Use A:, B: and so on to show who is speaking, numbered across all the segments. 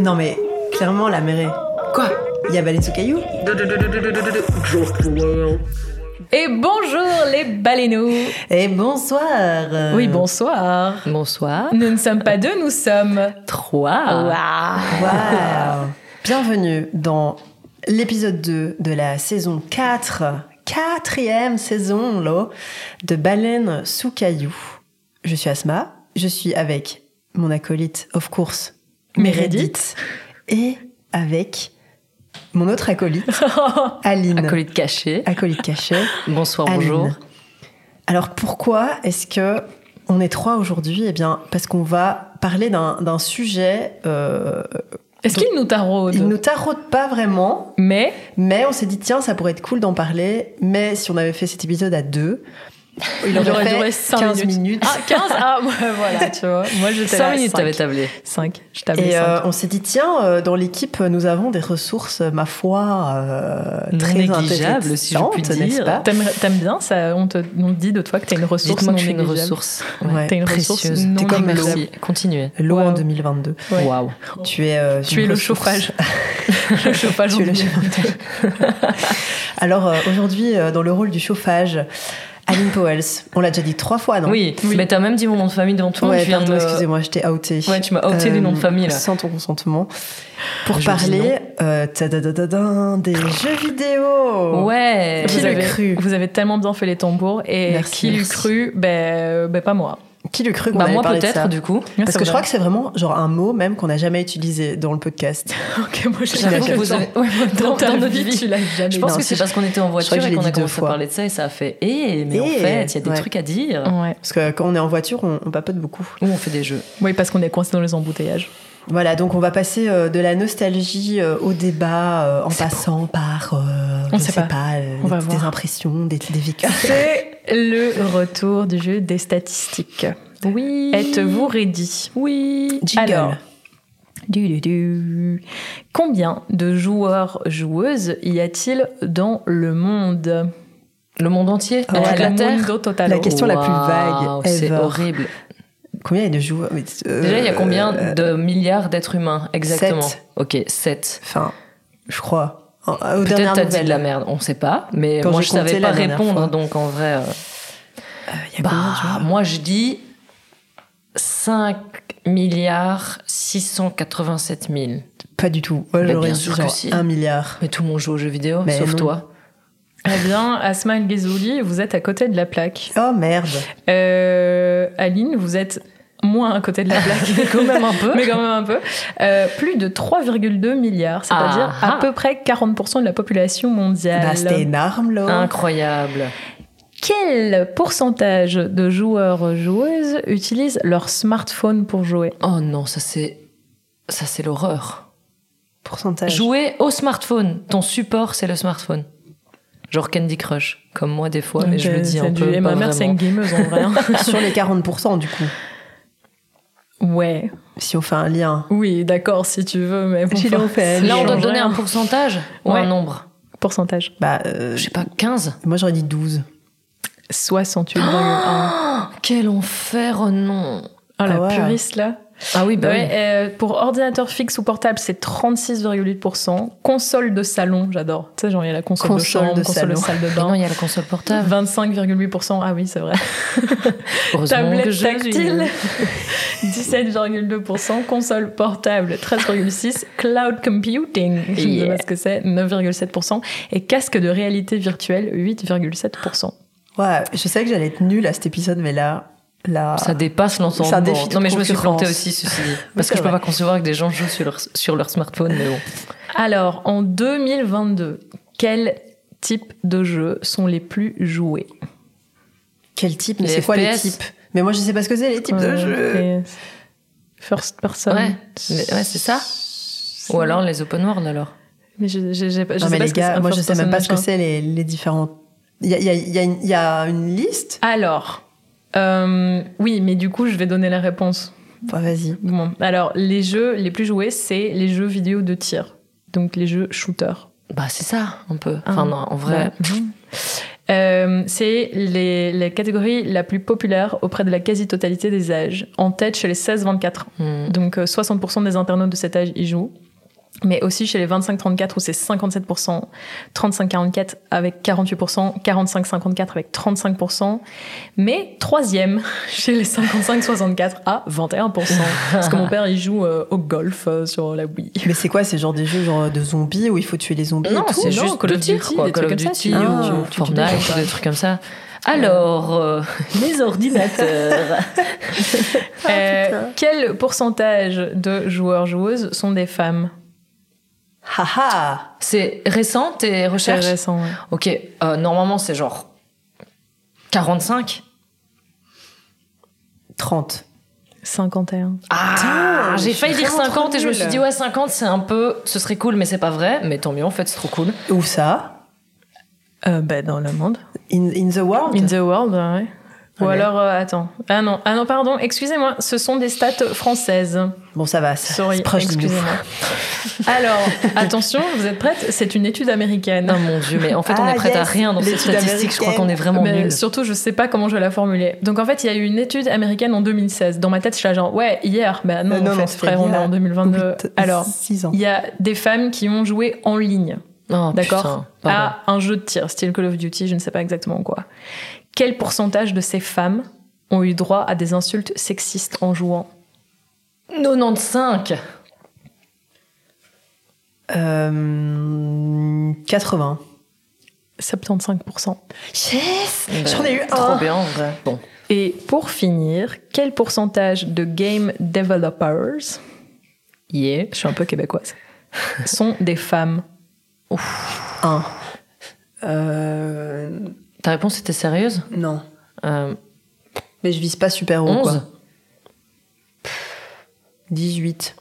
A: Non mais, clairement, la mairie.
B: Quoi?
A: Il y a Baleine sous caillou
C: Et bonjour les baleineaux
A: Et bonsoir
C: Oui, bonsoir
B: Bonsoir.
C: Nous ne sommes pas deux, nous sommes
B: Trois.
C: Waouh
A: Wow. Bienvenue dans l'épisode 2 de la saison 4, quatrième saison là, de Baleine sous caillou. Je suis Asma, je suis avec mon acolyte, of course,
C: Meredith.
A: et avec mon autre acolyte, Aline.
B: Acolyte caché.
A: Acolyte caché.
B: Bonsoir,
A: Aline.
B: bonjour.
A: Alors pourquoi est-ce que on est trois aujourd'hui? Eh bien, parce qu'on va parler d'un d'un sujet. euh,
C: Est-ce qu'il nous taraude?
A: il nous taraude pas vraiment,
C: Mais?
A: Mais on s'est dit tiens, ça pourrait être cool d'en parler. Mais si on avait fait cet épisode à deux, il aurait, fait
C: duré 5
A: 15 minutes.
C: Ah, 15 Ah, ouais, voilà, tu vois. Moi, j'étais
B: 5 minutes, t'avais tablé.
C: 5. Je tablais
A: Et
C: 5.
A: euh, on s'est dit tiens, euh, dans l'équipe, nous avons des ressources, ma foi, euh,
B: Non
A: très
B: négligeables, si je puis dire.
A: pas
C: T'aimes t'aimes bien ça on te, on dit de toi que t'as une ressource non
B: que je suis une
C: négligeable.
B: ressource
A: Ouais.
C: T'as une ressource
B: précieuse.
C: non
A: T'es comme
C: négligeable.
B: Merci. Continuez.
A: L'eau en
C: Wow.
A: 2022.
C: Ouais.
B: Waouh.
A: Tu es, euh,
C: Tu es le chauffage. le chauffage
A: Tu
C: en
A: es le
C: 2022.
A: Alors euh, aujourd'hui, euh, dans le rôle du chauffage, Aline Powells. On l'a déjà dit trois fois, non
B: Oui, mais t'as même dit mon nom de famille devant tout le monde.
A: Ouais,
B: tu viens
A: pardon,
B: de-
A: excusez-moi, je t'ai outé.
B: Ouais, tu m'as outé du nom de famille, là.
A: Sans ton consentement. Pour
B: Je
A: parler euh, tadadadadin, des jeux vidéo.
B: Ouais.
A: Qui
C: Vous
A: l'eût
C: avez,
A: cru
C: vous avez tellement bien fait les tambours et
A: Merci,
C: qui l'eût cru ben, ben pas moi.
A: Qui le cru qu'on
B: Bah
A: avait
B: moi
A: parlé de ça
B: peut-être du coup.
A: Parce que je crois que c'est vraiment genre un mot même qu'on n'a jamais utilisé dans le podcast.
C: Ok, moi jamais
A: que
B: vous avez-
C: ça.
B: ouais,
C: dans,
B: dans
C: ta
B: notre
C: vie,
B: vie.
C: tu l'as jamais
B: Je pense
A: Non,
B: que
A: c'est-
B: parce qu'on était en voiture
A: je
B: et
A: l'ai
B: qu'on a commencé
A: fois.
B: à parler de ça et ça a fait Eh, mais en
A: Eh,
B: fait, il y a des
A: ouais.
B: trucs à dire.
C: Ouais.
A: Parce que quand on est en voiture, on, on papote beaucoup.
B: Ou on fait des jeux.
C: Oui, parce qu'on est coincé dans les embouteillages.
A: Voilà, donc on va passer euh, de la nostalgie euh, au débat euh, en passant par, euh,
C: On
A: je
C: sait
A: sais
C: pas.
A: pas, euh,
C: On va
A: des, des impressions, des, des vécus.
C: C'est le retour du jeu des statistiques.
B: Oui.
C: Êtes-vous ready?
B: Oui.
A: Jingle.
C: Alors, du, du, du. combien de joueurs joueuses y a-t-il dans le monde?
B: Le monde entier? Toute
A: ouais,
B: la Terre?
A: La question la plus vague
B: C'est horrible.
A: Combien il y a de joueurs? Euh,
B: Déjà, il y a combien
A: euh,
B: de milliards d'êtres humains exactement?
A: Sept.
B: Ok, 7.
A: Enfin, je crois. Aux
B: Peut-être t'as dit de la merde, on sait pas. Mais
A: Quand
B: moi, je savais pas répondre,
A: fois.
B: donc en vrai. euh,
A: y a
B: bah, moi, je dis 5 milliards 687 000.
A: Pas du tout. Moi,
B: Bah,
A: j'aurais
B: bien
A: dit genre
B: si.
A: un milliard.
B: Mais tout le monde joue aux jeux vidéo,
A: Mais
B: sauf
A: non.
B: toi.
C: Eh bien, Asma El Ghezouli, vous êtes à côté de la plaque.
A: Oh merde.
C: Euh, Aline, vous êtes moins à côté de la plaque.
B: Mais quand même un peu.
C: Mais quand même un peu. Euh, plus de 3,2 milliards, c'est-à-dire
B: Ah.
C: à peu près 40% de la population mondiale.
A: Bah, c'était énorme, là.
B: Incroyable.
C: Quel pourcentage de joueurs joueuses utilisent leur smartphone pour jouer?
B: Oh non, ça c'est. Ça c'est l'horreur.
A: Pourcentage.
B: Jouer au smartphone. Ton support, c'est le smartphone. Genre Candy Crush, comme moi des fois, mais je le dis
C: c'est
B: un
C: du-
B: peu.
C: Et
B: pas
C: ma mère, c'est
B: vraiment.
C: une gameuse en vrai. hein.
A: Sur les 40%, du coup.
C: ouais.
A: Si on fait un lien.
C: Oui, d'accord, si tu veux, mais bon, enfin,
A: fait
B: Là, on doit donner un pourcentage ou
C: Ouais.
B: un nombre?
C: Pourcentage.
A: Bah, euh,
B: Je sais pas, 15
A: moi, j'aurais dit 12.
C: 68,1.
B: Oh, Quel enfer, oh non
C: Oh, la
A: Ah ouais.
C: puriste là.
B: Ah oui, bah
C: Ouais,
B: oui.
C: euh, pour ordinateur fixe ou portable, c'est 36,8%. Console de salon, j'adore. Tu sais, genre, il y a la console,
A: Console
C: de chambre,
A: de
C: console de
A: salon.
C: salle de
B: Mais non,
C: bain.
B: il y a la console portable.
C: 25,8%. Ah oui, c'est vrai. Tablette tactile,
B: vis.
C: 17,2%. Console portable, 13,6%. Cloud computing, je ne sais pas ce que c'est, 9,7%. Et casque de réalité virtuelle, 8,7%.
A: Ouais, je sais que j'allais être nulle à cet épisode, mais là, là.
B: Ça dépasse l'entendement.
A: Ça défie toute
B: Non, mais je me suis plantée aussi, ceci dit. Parce que je peux
A: vrai.
B: pas concevoir que des gens jouent sur leur, sur leur smartphone, mais bon.
C: Alors, en 2022, quels types de jeux sont les plus joués?
A: Quel type? Mais c'est quoi les types? Mais moi, je sais pas ce que c'est, les types de
C: Euh,
A: jeux.
C: First person.
B: Ouais, ouais c'est ça. Ou alors les open world, alors.
C: Mais je, je,
A: Non,
C: sais
A: mais
C: pas
A: les gars, moi, je sais même pas ce que c'est, les, les différents. Il y a, il y, a, il y, a une- il y a une liste
C: Alors, euh, oui, mais du coup, je vais donner la réponse.
A: Enfin, vas-y.
C: Bon, alors, les jeux les plus joués, c'est les jeux vidéo de tir. Donc, les jeux shooters.
B: Bah, c'est ça, un peu. Enfin,
C: Ah.
B: non, en vrai.
C: Ouais. Euh, c'est les, les catégories la plus populaire auprès de la quasi-totalité des âges. En tête chez les 16-24 ans.
B: Hmm.
C: Donc euh, 60% des internautes de cet âge y jouent. Mais aussi chez les 25-34 où c'est 57%, 35-44 avec 48%, 45-54 avec 35%. Mais troisième chez les 55-64 à 21%. Parce que mon père il joue euh, au golf euh, sur la Wii.
A: Mais c'est quoi C'est genre des jeux genre de zombies où il faut tuer les zombies
B: Non, c'est juste
C: Call of Duty,
B: quoi. Call of Duty
C: tu
B: Fortnite, des trucs comme ça. Alors, euh, les ordinateurs.
C: Euh, quel pourcentage de joueurs-joueuses sont des femmes?
A: Haha
B: C'est récent tes
C: C'est
B: recherches
C: récent, ouais.
B: Ok, euh, normalement c'est genre 45.
A: 30.
C: 51.
B: Ah, j'ai failli dire
A: vraiment
B: 50
A: trop
B: et je me suis dit ouais 50 c'est un peu, ce serait cool mais c'est pas vrai. Mais tant mieux en fait c'est trop cool.
A: Où ça?
C: Euh, bah, dans le monde.
A: in, in the world?
C: In the world, ouais. Ou alors, euh, attends. Ah non, ah non, pardon, excusez-moi, ce sont des stats françaises.
A: Bon, ça va, c'est
C: Sorry,
A: proche
C: excusez-moi. Alors, attention, vous êtes prêtes C'est une étude américaine.
B: Oh mon dieu mais en fait on
A: Ah,
B: est prête à rien dans cette
A: l'étude
B: statistique. Je crois qu'on est vraiment
C: Mais
B: nuls.
C: surtout, je sais pas comment je vais la formuler. Donc, en fait, il y a eu une étude américaine en 2016. Dans ma tête, je suis là genre, ouais, hier. Bah non,
A: Euh, non,
C: en
A: non,
C: fait, frère, on est
A: a
C: en 2022.
A: Huit-
C: Alors, il y a des femmes qui ont joué en ligne.
B: Oh,
C: D'accord? À un jeu de tir, style Call of Duty, je ne sais pas exactement quoi. Quel pourcentage de ces femmes ont eu droit à des insultes sexistes en jouant?
B: 95.
A: Euh, 80.
C: 75%.
A: Yes
B: Ben,
A: J'en ai eu
B: Trop
A: un
B: bien en vrai. Bon.
C: Et pour finir, quel pourcentage de game developers,
B: Yeah.
C: je suis un peu québécoise, sont des femmes?
A: Un. Euh,
B: Ta réponse était sérieuse?
A: Non.
B: euh,
A: Mais je vise pas super haut,
B: 11
A: quoi. 18.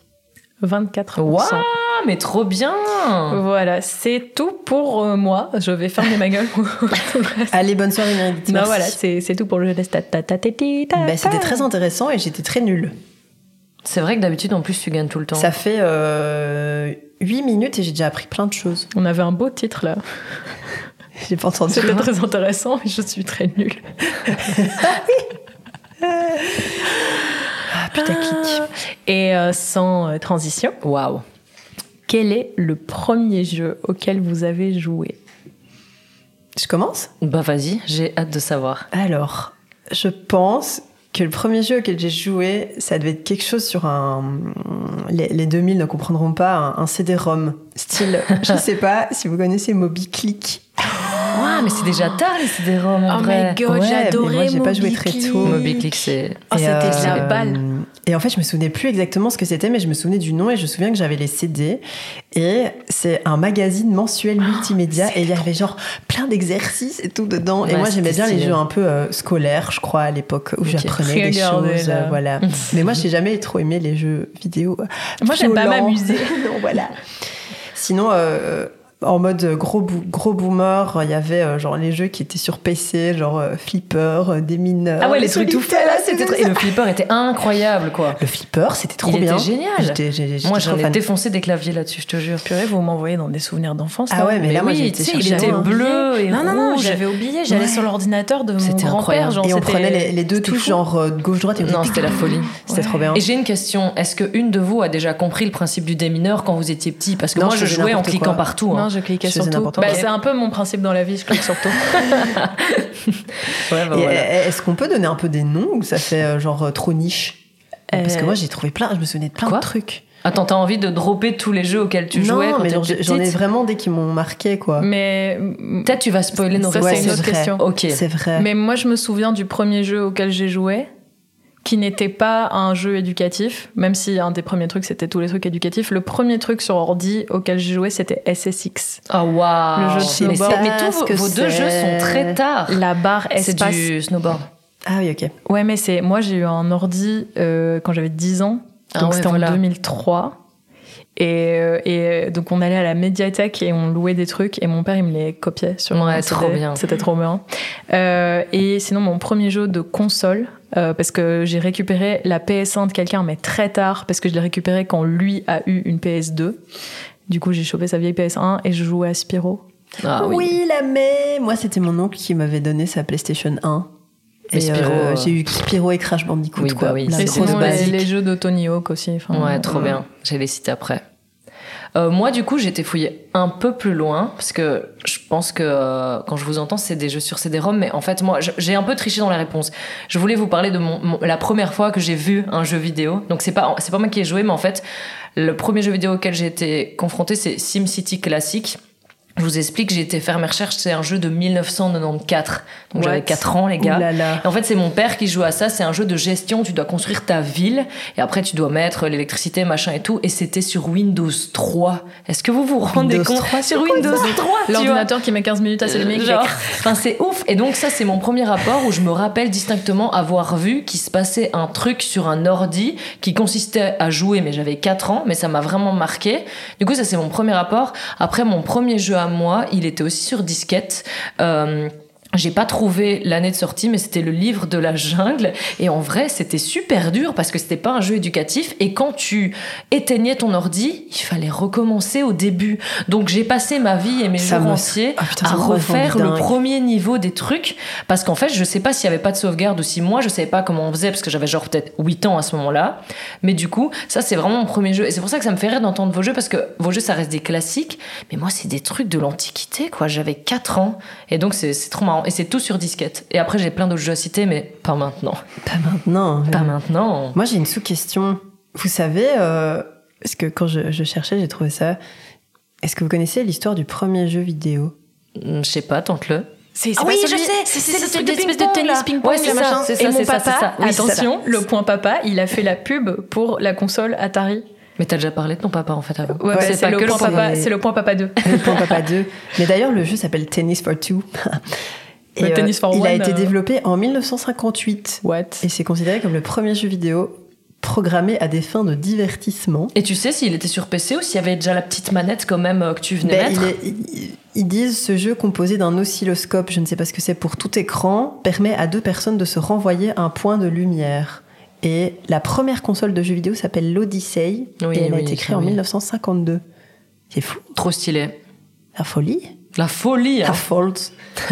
C: 24%.
B: Waouh, mais trop bien
C: Voilà, c'est tout pour euh, moi. Je vais fermer ma gueule.
A: Allez, bonne soirée, Meredith.
C: non, voilà, c'est c'est tout pour le jeu des stats. Ta, ta, ta, ta, ta,
A: Bah, C'était
C: ta.
A: très intéressant et j'étais très nulle.
B: C'est vrai que d'habitude en plus tu gagnes tout le temps.
A: Ça fait euh, 8 minutes et j'ai déjà appris plein de choses.
C: On avait un beau titre là.
A: J'ai pas entendu.
C: C'était très intéressant et je suis très nulle.
A: Ah, putaclic.
C: Et euh, sans euh, transition,
B: Waouh.
C: quel est le premier jeu auquel vous avez joué?
A: Je commence?
B: Bah vas-y, j'ai hâte de savoir.
A: Alors, je pense que le premier jeu auquel j'ai joué, ça devait être quelque chose sur un. Les, les 2000 ne comprendront pas, un, un CD-ROM. Style, je sais pas si vous connaissez Moby Click.
B: Waouh, mais c'est déjà tard les CD-ROM en vrai.
A: Ouais, mais moi, j'ai pas joué très tôt.
B: Moby Click, c'est.
C: Oh,
A: Et,
C: c'était de la
A: euh,
C: balle.
A: Et en fait, je me souvenais plus exactement ce que c'était, mais je me souvenais du nom et je me souviens que j'avais les CD. Et c'est un magazine mensuel multimédia et il y avait genre plein d'exercices et tout dedans. et moi, j'aimais bien les jeux un peu euh, scolaires, je crois, à l'époque où j'apprenais des choses. euh, voilà. mais moi, j'ai jamais trop aimé les jeux vidéo. euh,
C: Moi, j'aime pas m'amuser.
A: non, voilà. Sinon, euh, en mode gros, gros boomer, il y avait euh, genre les jeux qui étaient sur PC, genre euh, Flipper, euh, des mineurs.
B: Ah ouais, les trucs tout faits là, c'était
A: c'était
B: trop- Et le flipper était incroyable quoi.
A: Le Flipper, c'était trop
B: Il
A: bien.
B: génial.
A: J'étais- j'ai- j'étais
B: Moi j'en ai défoncé des claviers là-dessus, je te jure.
C: Purée, vous m'envoyez dans des souvenirs d'enfance.
A: Ah ouais, mais, là, moi,
B: oui,
A: j'ai
B: tu sais, il était bleu et
C: Non, non, non, j'avais oublié, j'allais
A: Ouais.
C: sur l'ordinateur de mon
B: C'était
C: grand-père.
A: Et on
C: c'était-
A: prenait les, les deux
C: c'était
A: touches,
C: fou.
A: genre gauche-droite, et
B: Non, c'était la folie.
A: C'était trop bien.
B: Et j'ai une question, est-ce que une de vous a déjà compris le principe du démineur quand vous étiez petit? Parce que moi
A: je
B: jouais en cliquant partout.
C: Je cliquais
A: Je
C: sur tout. Bah, c'est un peu mon principe dans la vie, je clique sur tout.
B: Ouais, bah voilà.
A: euh, Est-ce qu'on peut donner un peu des noms ou ça fait euh, genre euh, trop niche? Parce que moi j'ai trouvé plein, je me souvenais de plein
B: Quoi?
A: de trucs.
B: Attends, t'as envie de dropper tous les jeux auxquels tu jouais
A: non, mais j'en ai vraiment des qui m'ont marqué quoi.
C: Mais,
B: Peut-être tu vas spoiler nos
C: Ça, c'est une autre
A: vrai.
C: question.
B: Ok.
A: C'est vrai.
C: mais moi, je me souviens du premier jeu auquel j'ai joué, qui n'était pas un jeu éducatif, même si un des premiers trucs, c'était tous les trucs éducatifs. Le premier truc sur ordi auquel j'ai joué, c'était SSX.
B: Oh waouh.
C: Le jeu de
B: Mais
C: snowboard.
B: c'est- Mais tous vos, deux
A: c'est.
B: jeux sont très tard.
C: La barre
B: C'est
C: espace.
B: du snowboard.
A: Ah oui, ok.
C: Ouais, mais c'est moi j'ai eu un ordi euh, quand j'avais 10 ans,
B: Ah
C: donc
B: ouais,
C: c'était
B: voilà.
C: en 2003. Et, euh, et euh, donc on allait à la médiathèque et on louait des trucs et mon père il me les copiait sur
B: Ouais, trop bien.
C: C'était trop bien. Euh, et sinon mon premier jeu de console euh, parce que j'ai récupéré la PS1 de quelqu'un mais très tard parce que je l'ai récupéré quand lui a eu une PS2. Du coup j'ai chopé sa vieille PS1 et je jouais à Spyro.
B: Ah oui.
A: oui. la mais moi c'était mon oncle qui m'avait donné sa PlayStation 1.
B: Mais
A: Et
B: Spyro,
A: euh,
B: euh,
A: j'ai eu Spyro et Crash Bandicoot
B: Oui,
A: quoi.
B: bah oui,
A: La grosse
C: les, jeux de Tony Hawk aussi.
B: Ouais, trop bien. J'ai les cités après. Euh, moi, du coup, j'ai été fouiller un peu plus loin parce que je pense que euh, quand je vous entends, c'est des jeux sur CD-ROM, mais en fait, moi, j'ai un peu triché dans la réponse. Je voulais vous parler de mon, mon- la première fois que j'ai vu un jeu vidéo. Donc c'est pas pas moi qui ai joué, mais en fait, le premier jeu vidéo auquel j'ai été confronté, c'est SimCity classique. Je vous explique, j'ai été faire mes recherches. C'est un jeu de 1994, donc j'avais
A: What?
B: 4 ans, les gars.
A: Là là.
B: Et en fait, c'est mon père qui joue à ça. C'est un jeu de gestion. Tu dois construire ta ville et après tu dois mettre l'électricité, machin et tout. Et c'était sur Windows 3. Est-ce que vous vous rendez
A: Windows
B: compte
A: 3,
B: sur Windows 3 tu vois
C: L'ordinateur qui met 15 minutes à s'allumer.
B: Genre, enfin c'est ouf. Et donc ça c'est mon premier rapport où je me rappelle distinctement avoir vu qu'il se passait un truc sur un ordi qui consistait à jouer, mais j'avais 4 ans, mais ça m'a vraiment marqué. Du coup ça c'est mon premier rapport. Après mon premier jeu à moi, il était aussi sur disquette. Euh, j'ai pas trouvé l'année de sortie, mais c'était le livre de la jungle. Et en vrai, c'était super dur parce que c'était pas un jeu éducatif. Et quand tu éteignais ton ordi, il fallait recommencer au début. Donc j'ai passé ma vie et mes
A: Ça
B: jours
A: me-
B: entiers
A: Ah, putain,
B: à refaire le premier niveau des trucs. Parce qu'en fait, je sais pas s'il y avait pas de sauvegarde ou si moi, je savais pas comment on faisait parce que j'avais genre peut-être 8 ans à ce moment-là. Mais du coup, ça, c'est vraiment mon premier jeu. Et c'est pour ça que ça me fait rire d'entendre vos jeux parce que vos jeux, ça reste des classiques. Mais moi, c'est des trucs de l'antiquité, quoi. J'avais 4 ans. Et donc, c'est trop marrant. Et c'est tout sur disquette. Et après, j'ai plein d'autres jeux à citer, mais pas maintenant.
A: Pas maintenant.
B: Pas maintenant.
A: Moi j'ai une sous-question. Vous savez, euh, parce que quand je, je cherchais, j'ai trouvé ça. Est-ce que vous connaissez l'histoire du premier jeu vidéo?
B: Hum, Je sais pas, tente-le.
C: C'est
B: Ah
C: pas
B: oui,
C: celui-
B: je sais,
C: c'est
B: c'est
C: c'est
B: ce
C: ce
B: truc
C: truc
B: de
C: d'espèce de tennis ping-pong,
B: Ouais, c'est ça, c'est ça,
C: Et mon
B: c'est ça,
C: papa,
B: c'est ça. Oui, c'est
C: attention,
A: ça.
C: le point papa, il a fait la pub pour la console Atari.
B: Mais t'as déjà parlé de ton papa, en fait, avant.
C: Ouais,
A: Ouais,
C: c'est
B: pas
C: le,
B: que le
C: point
A: point-
C: papa, c'est le point papa 2.
A: Le Point Papa 2. Mais d'ailleurs, le jeu s'appelle Tennis for Two.
C: Le Tennis for
A: il a été
C: euh.
A: développé en 1958
C: What?
A: Et c'est considéré comme le premier jeu vidéo programmé à des fins de divertissement.
B: Et tu sais s'il était sur PC ou s'il y avait déjà la petite manette quand même euh, que tu venais
A: Ben,
B: mettre?
A: il est- ils- ils disent ce jeu composé d'un oscilloscope, je ne sais pas ce que c'est pour tout écran, permet à deux personnes de se renvoyer un point de lumière. Et la première console de jeux vidéo s'appelle l'Odyssey
B: Oui,
A: et elle a été créée en
B: oui.
A: 1952. C'est fou,
B: Trop stylé.
A: la folie.
B: La folie. hein.
A: Ta faute.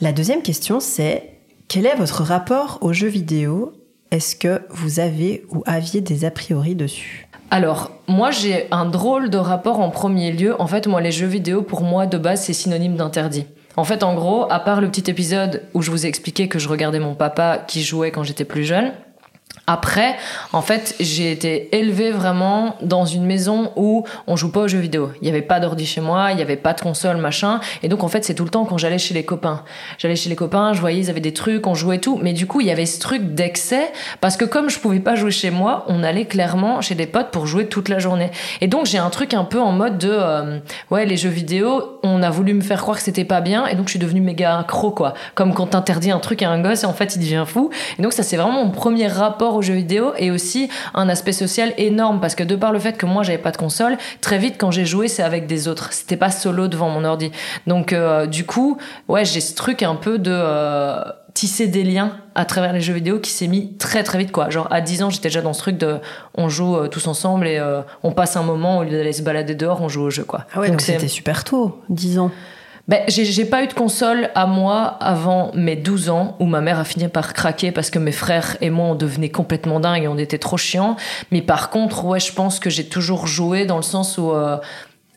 A: La deuxième question, c'est quel est votre rapport aux jeux vidéo? Est-ce que vous avez ou aviez des a priori dessus?
B: Alors, moi j'ai un drôle de rapport en premier lieu. En fait, moi les jeux vidéo pour moi de base c'est synonyme d'interdit. En fait, en gros, à part le petit épisode où je vous ai expliqué que je regardais mon papa qui jouait quand j'étais plus jeune, après, en fait, j'ai été élevée vraiment dans une maison où on joue pas aux jeux vidéo. Il y avait pas d'ordi chez moi, il y avait pas de console, machin. Et donc, en fait, c'est tout le temps quand j'allais chez les copains. J'allais chez les copains, je voyais, ils avaient des trucs, on jouait tout. Mais du coup, il y avait ce truc d'excès parce que comme je pouvais pas jouer chez moi, on allait clairement chez des potes pour jouer toute la journée. Et donc, j'ai un truc un peu en mode de, euh, ouais, les jeux vidéo, on a voulu me faire croire que c'était pas bien et donc je suis devenue méga accro, quoi. Comme quand t'interdis un truc à un gosse et en fait, il devient fou. Et donc, ça, c'est vraiment mon premier rapport aux jeux vidéo et aussi un aspect social énorme parce que de par le fait que moi, j'avais pas de console, très vite, quand j'ai joué, c'est avec des autres. C'était pas solo devant mon ordi. Donc, euh, du coup, ouais, j'ai ce truc un peu de euh, tisser des liens à travers les jeux vidéo qui s'est mis très très vite, quoi. Genre, à 10 ans, j'étais déjà dans ce truc de on joue euh, tous ensemble et euh, on passe un moment au lieu d'aller se balader dehors, on joue au jeu, quoi.
A: Ah ouais, donc, c'était super tôt, 10 ans.
B: Ben, j'ai pas eu de console à moi avant mes 12 ans où ma mère a fini par craquer parce que mes frères et moi on devenait complètement dingues et on était trop chiants. Mais par contre, ouais, je pense que j'ai toujours joué dans le sens où euh,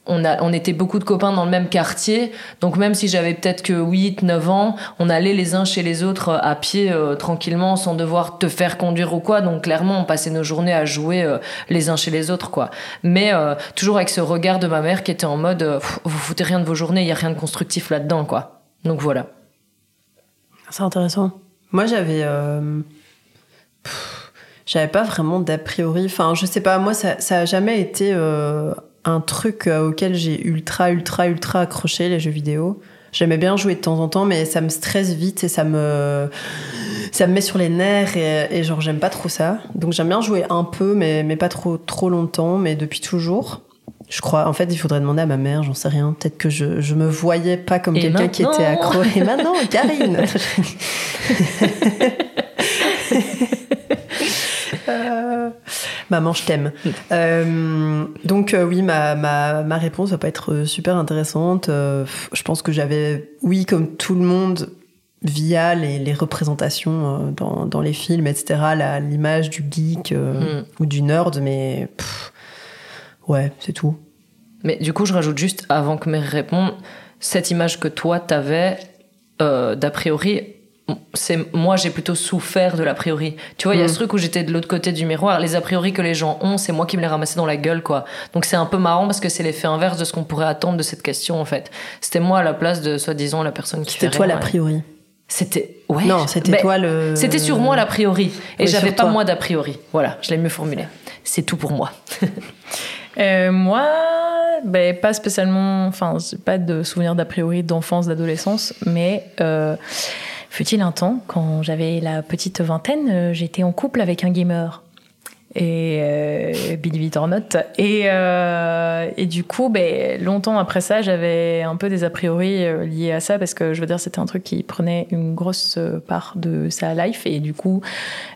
B: on, a, on était beaucoup de copains dans le même quartier. Donc même si j'avais peut-être que 8, 9 ans, on allait les uns chez les autres euh, à pied euh, tranquillement sans devoir te faire conduire ou quoi. Donc clairement, on passait nos journées à jouer euh, les uns chez les autres, quoi. Mais euh, toujours avec ce regard de ma mère qui était en mode euh, vous foutez rien de vos journées, il y a rien de constructif là-dedans, quoi. Donc voilà.
A: C'est intéressant. Moi, j'avais. euh, J'avais pas vraiment d'a priori. Enfin, je sais pas, moi, ça, ça a jamais été euh, un truc euh, auquel j'ai ultra, ultra, ultra accroché, les jeux vidéo. J'aimais bien jouer de temps en temps, mais ça me stresse vite et ça me, ça me met sur les nerfs et, et genre, j'aime pas trop ça. Donc, j'aime bien jouer un peu, mais, mais pas trop, trop longtemps, mais depuis toujours. Je crois, en fait, il faudrait demander à ma mère, j'en sais rien. Peut-être que je, je me voyais pas comme quelqu'un qui était accro. Et maintenant, Karine Euh, Maman, je t'aime. Euh, donc euh, oui, ma, ma, ma réponse va pas être euh, super intéressante. Euh, je pense que j'avais, oui, comme tout le monde, via les, les représentations dans, dans les films, etc., l'image du geek
B: Mm.
A: ou du nerd, mais pff, ouais, c'est tout.
B: Mais du coup, je rajoute juste, avant que Mary réponde, cette image que toi, t'avais, d'a priori, c'est moi, j'ai plutôt souffert de l'a priori. Tu vois, il y a
A: Mm.
B: ce truc où j'étais de l'autre côté du miroir. Les a priori que les gens ont, c'est moi qui me les ramassais dans la gueule, quoi. Donc c'est un peu marrant parce que c'est l'effet inverse de ce qu'on pourrait attendre de cette question, en fait. C'était moi à la place de, soi-disant, la personne qui
A: C'était toi l'a priori.
B: C'était, ouais.
A: Non, c'était
B: Ben,
A: toi le.
B: C'était sur moi l'a priori. Et
A: Oui,
B: j'avais pas
A: toi.
B: moi d'a priori. Voilà, je l'ai mieux formulé. C'est tout pour moi.
C: Euh, moi, ben, pas spécialement, enfin, pas de souvenirs d'a priori d'enfance, d'adolescence, mais euh, fut-il un temps, quand j'avais la petite vingtaine, euh, j'étais en couple avec un gamer. Et euh, Billy Vitornot. Et, euh, et du coup, ben, longtemps après ça, j'avais un peu des a priori euh, liés à ça parce que je veux dire, c'était un truc qui prenait une grosse part de sa life. Et du coup,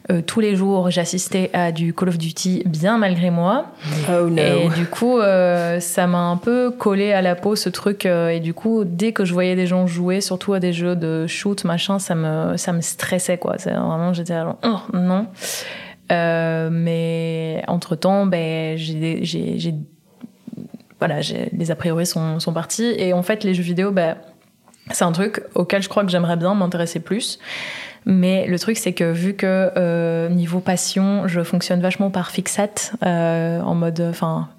C: euh, tous les jours, j'assistais à du Call of Duty bien malgré moi.
A: Oh no.
C: Et du coup, ça m'a un peu collé à la peau ce truc. et du coup, dès que je voyais des gens jouer, surtout à des jeux de shoot, machin, ça me, ça me stressait, quoi. Vraiment, j'étais oh, non. Euh, mais entre temps, ben, j'ai, voilà, les a priori sont, sont partis. Et en fait, les jeux vidéo, ben, c'est un truc auquel je crois que j'aimerais bien m'intéresser plus. Mais le truc, c'est que vu que euh, niveau passion, je fonctionne vachement par fixate, euh, en mode, enfin,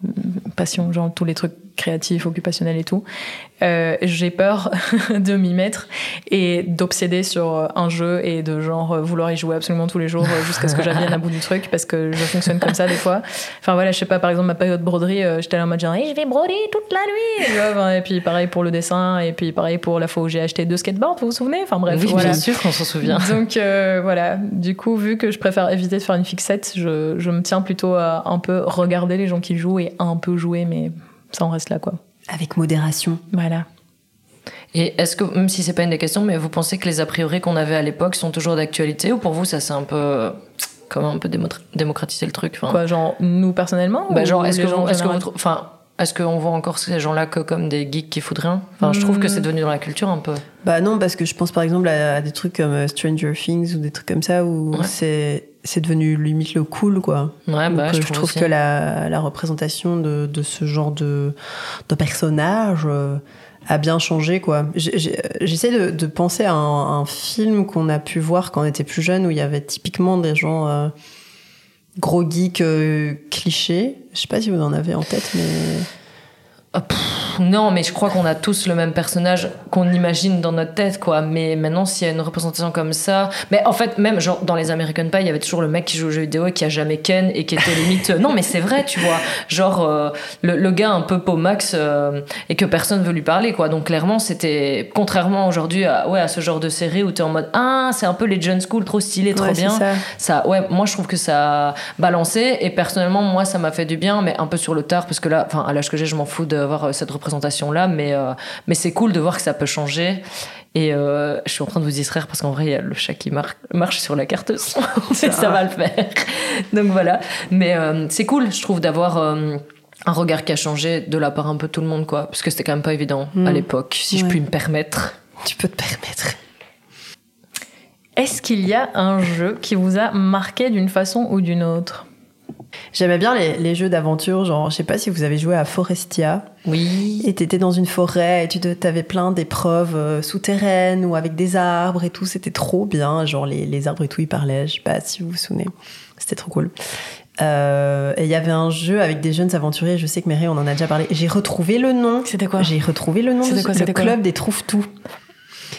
C: passion, genre tous les trucs créatifs, occupationnels et tout, euh, j'ai peur de m'y mettre et d'obséder sur un jeu et de genre vouloir y jouer absolument tous les jours euh, jusqu'à ce que j'avienne à bout du truc parce que je fonctionne comme ça des fois. Enfin voilà, je sais pas, par exemple, ma période broderie, euh, j'étais là en mode genre, Hey, je vais broder toute la nuit. Et puis pareil pour le dessin, et puis pareil pour la fois où j'ai acheté deux skateboards, vous vous souvenez? Enfin bref,
B: oui,
C: voilà.
B: bien sûr qu'on s'en souvient.
C: Donc euh, voilà, du coup, vu que je préfère éviter de faire une fixette, je, je me tiens plutôt à un peu regarder les gens qui jouent et un peu jouer, mais ça en reste là, quoi.
A: Avec modération.
C: Voilà.
B: Et est-ce que, même si c'est pas une des questions, mais vous pensez que les a priori qu'on avait à l'époque sont toujours d'actualité ou pour vous ça c'est un peu euh, comme un peu démo- démocratiser le truc enfin,
C: Quoi, genre, nous personnellement
B: bah, genre est-ce que, vous- est-ce que vous enfin est-ce qu'on voit encore ces gens-là que comme des geeks qui foutent rien? Enfin, je trouve que
C: Hmm.
B: c'est devenu dans la culture un peu.
A: Bah non, parce que je pense par exemple à, à des trucs comme euh, Stranger Things ou des trucs comme ça où
B: Ouais.
A: c'est c'est devenu limite le cool quoi.
B: Ouais, bah,
A: euh,
B: je,
A: je,
B: trouve,
A: que la, la représentation de, de ce genre de, de personnage euh, a bien changé quoi. J'essaie de, de penser à un, un film qu'on a pu voir quand on était plus jeune où il y avait typiquement des gens euh, gros geeks euh, clichés. Je sais pas si vous en avez en tête, mais
B: Non, mais je crois qu'on a tous le même personnage qu'on imagine dans notre tête, quoi. Mais maintenant, s'il y a une représentation comme ça. Mais en fait, même genre dans les American Pie, il y avait toujours le mec qui joue aux jeux vidéo et qui a jamais Ken et qui était limite. euh, non, mais c'est vrai, tu vois. Genre euh, le, le gars un peu Pomax euh, et que personne veut lui parler, quoi. Donc clairement, c'était. Contrairement aujourd'hui à, ouais, à ce genre de série où t'es en mode Ah, c'est un peu les John School, trop stylé, trop
A: Ouais,
B: bien.
A: ça.
B: Ça, ouais, moi je trouve que ça a balancé et personnellement moi ça m'a fait du bien, mais un peu sur le tard parce que là, enfin à l'âge que j'ai, je m'en fous d'avoir euh, cette représentation là, mais euh, mais c'est cool de voir que ça peut changer. Et euh, je suis en train de vous distraire parce qu'en vrai il y a le chat qui mar- marche sur la carte son, ça, ça va le faire. Donc voilà, mais euh, c'est cool, je trouve d'avoir euh, un regard qui a changé de la part un peu tout le monde quoi, parce que c'était quand même pas évident
A: Mm.
B: à l'époque, si je puis me permettre.
A: tu peux te permettre.
C: Est-ce qu'il y a un jeu qui vous a marqué d'une façon ou d'une autre?
A: J'aimais bien les, les jeux d'aventure, genre je sais pas si vous avez joué à Forestia.
B: Oui.
A: Et t'étais dans une forêt et tu t'avais plein d'épreuves euh, souterraines ou avec des arbres et tout. C'était trop bien. Genre les, les arbres et tout, ils parlaient. Je sais pas si vous vous souvenez. C'était trop cool. Euh, et il y avait un jeu avec des jeunes aventuriers. Je sais que Mary, on en a déjà parlé. J'ai retrouvé le nom.
C: C'était quoi?
A: J'ai retrouvé le nom.
C: C'était
A: de-
C: quoi,
A: le
C: quoi?
A: club des trouve-tout.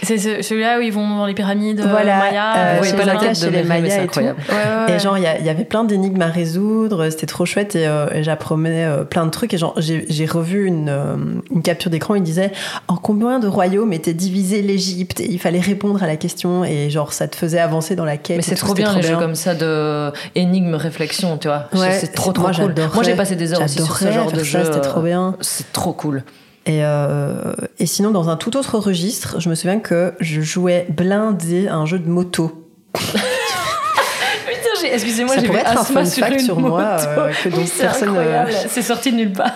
C: C'est ce- celui-là où ils vont dans les pyramides euh,
A: Voilà,
C: Maya.
A: euh,
B: voyez
A: chez
B: pas la
A: les
B: tête de
A: Mayas
B: c'est
A: et tout.
B: incroyable.
C: Ouais, ouais, ouais.
A: Et genre, il y, y avait plein d'énigmes à résoudre, c'était trop chouette et, euh, et j'apprenais euh, plein de trucs. Et genre, j'ai j'ai revu une, euh, une capture d'écran, il disait en combien de royaumes était divisé l'Égypte? Et il fallait répondre à la question et genre, ça te faisait avancer dans la quête.
B: Mais c'est
A: tout,
B: trop bien les jeux comme ça de énigme réflexion, tu vois.
A: Ouais,
B: c'est trop trop
A: moi,
B: cool. Moi j'ai passé des heures aussi sur ce
A: j'adorais
B: genre de
A: faire ça,
B: jeu.
A: C'était trop bien.
B: C'est trop cool.
A: Et, euh, et sinon, dans un tout autre registre, je me souviens que je jouais blindé à un jeu de moto.
B: Excusez-moi,
A: Ça
B: j'ai vu
A: pourrait être un fun
B: sur
A: fact
B: une
A: sur moi,
B: moto.
A: euh, que donc
B: Oui, c'est
A: personne, euh,
B: incroyable. C'est sorti de nulle part.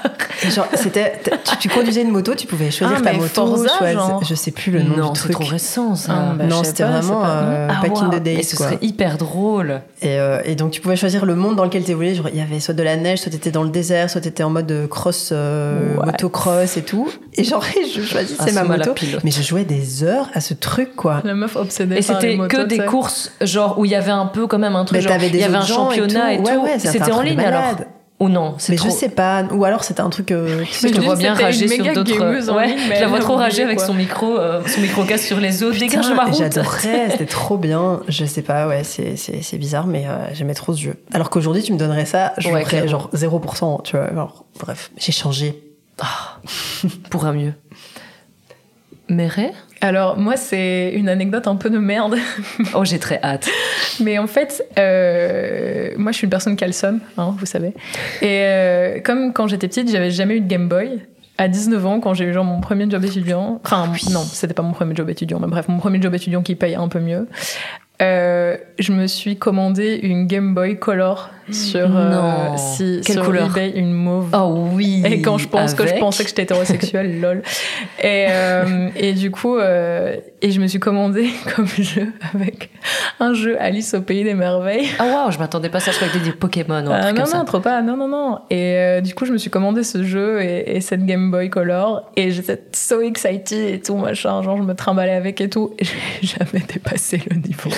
A: Genre, c'était, tu, tu conduisais une moto, tu pouvais choisir
C: Ah,
A: ta moto,
C: Forza,
A: choisir- je sais plus le nom
B: non,
A: du
B: c'est
A: truc.
B: trop récent ça.
C: Ah, bah,
A: non, c'était
C: pas,
A: vraiment
C: c'est pas-
A: euh,
B: Ah,
A: back in
B: wow.
A: the days.
B: Mais ce
A: quoi.
B: serait hyper drôle.
A: Et, euh, et donc tu pouvais choisir le monde dans lequel tu évoluais. Genre, il y avait soit de la neige, soit tu étais dans le désert, soit tu étais en mode euh, cross, euh,
C: Ouais.
A: motocross et tout. Et genre, je choisissais
B: Ah,
A: ma moto. Mais je jouais des heures à ce truc, quoi.
C: La meuf obsédée
B: Et
C: par les
B: c'était que des courses, genre où il y avait un peu quand même un truc,
A: Mais
B: genre,
A: t'avais des
B: il y avait un championnat et
A: tout.
B: tout.
A: Ouais, ouais, c'était
B: en ligne alors
A: malade.
B: Ou non C'est
A: Mais
B: trop...
A: je sais pas. Ou alors c'était un truc. euh, tu sais,
B: Je
C: Je
B: te vois bien rager sur d'autres.
C: en
B: Ouais, je la vois
C: a
B: trop rager avec son micro, euh, son micro casse sur les autres. Dégage ma route.
A: J'adorais, c'était trop bien. Je sais pas, ouais, c'est, c'est, c'est bizarre, mais euh, j'aimais trop ce jeu. Alors qu'aujourd'hui, tu me donnerais ça, je
B: Ouais,
A: ferais
B: clairement.
A: genre 0%, tu vois. Genre, bref, j'ai changé.
B: Pour un mieux. Méret
C: Alors, moi, c'est une anecdote un peu de merde.
B: Oh, j'ai très hâte.
C: Mais en fait, euh, moi, je suis une personne seum, hein, vous savez. Et euh, comme quand j'étais petite, j'avais jamais eu de Game Boy. À 19 ans, quand j'ai eu genre mon premier job étudiant, enfin non, c'était pas mon premier job étudiant, mais bref, mon premier job étudiant qui paye un peu mieux, euh, je me suis commandé une Game Boy Color sur, euh, si-
B: Quelle
C: sur
B: couleur
C: eBay, une mauve.
B: Oh oui.
C: Et quand je pense que je pensais que j'étais hétérosexuelle, lol. Et, euh, et du coup, euh, et je me suis commandé comme jeu avec un jeu Alice au pays des merveilles.
B: Ah waouh, je m'attendais pas à ça, je croyais que des Pokémon ou un
C: Ah,
B: truc
C: non,
B: comme
C: non,
B: ça.
C: trop pas, non, non, non. Et euh, du coup, je me suis commandé ce jeu et, et cette Game Boy Color. Et j'étais so excited et tout, machin. Genre, je me trimballais avec et tout. Et j'ai jamais dépassé le niveau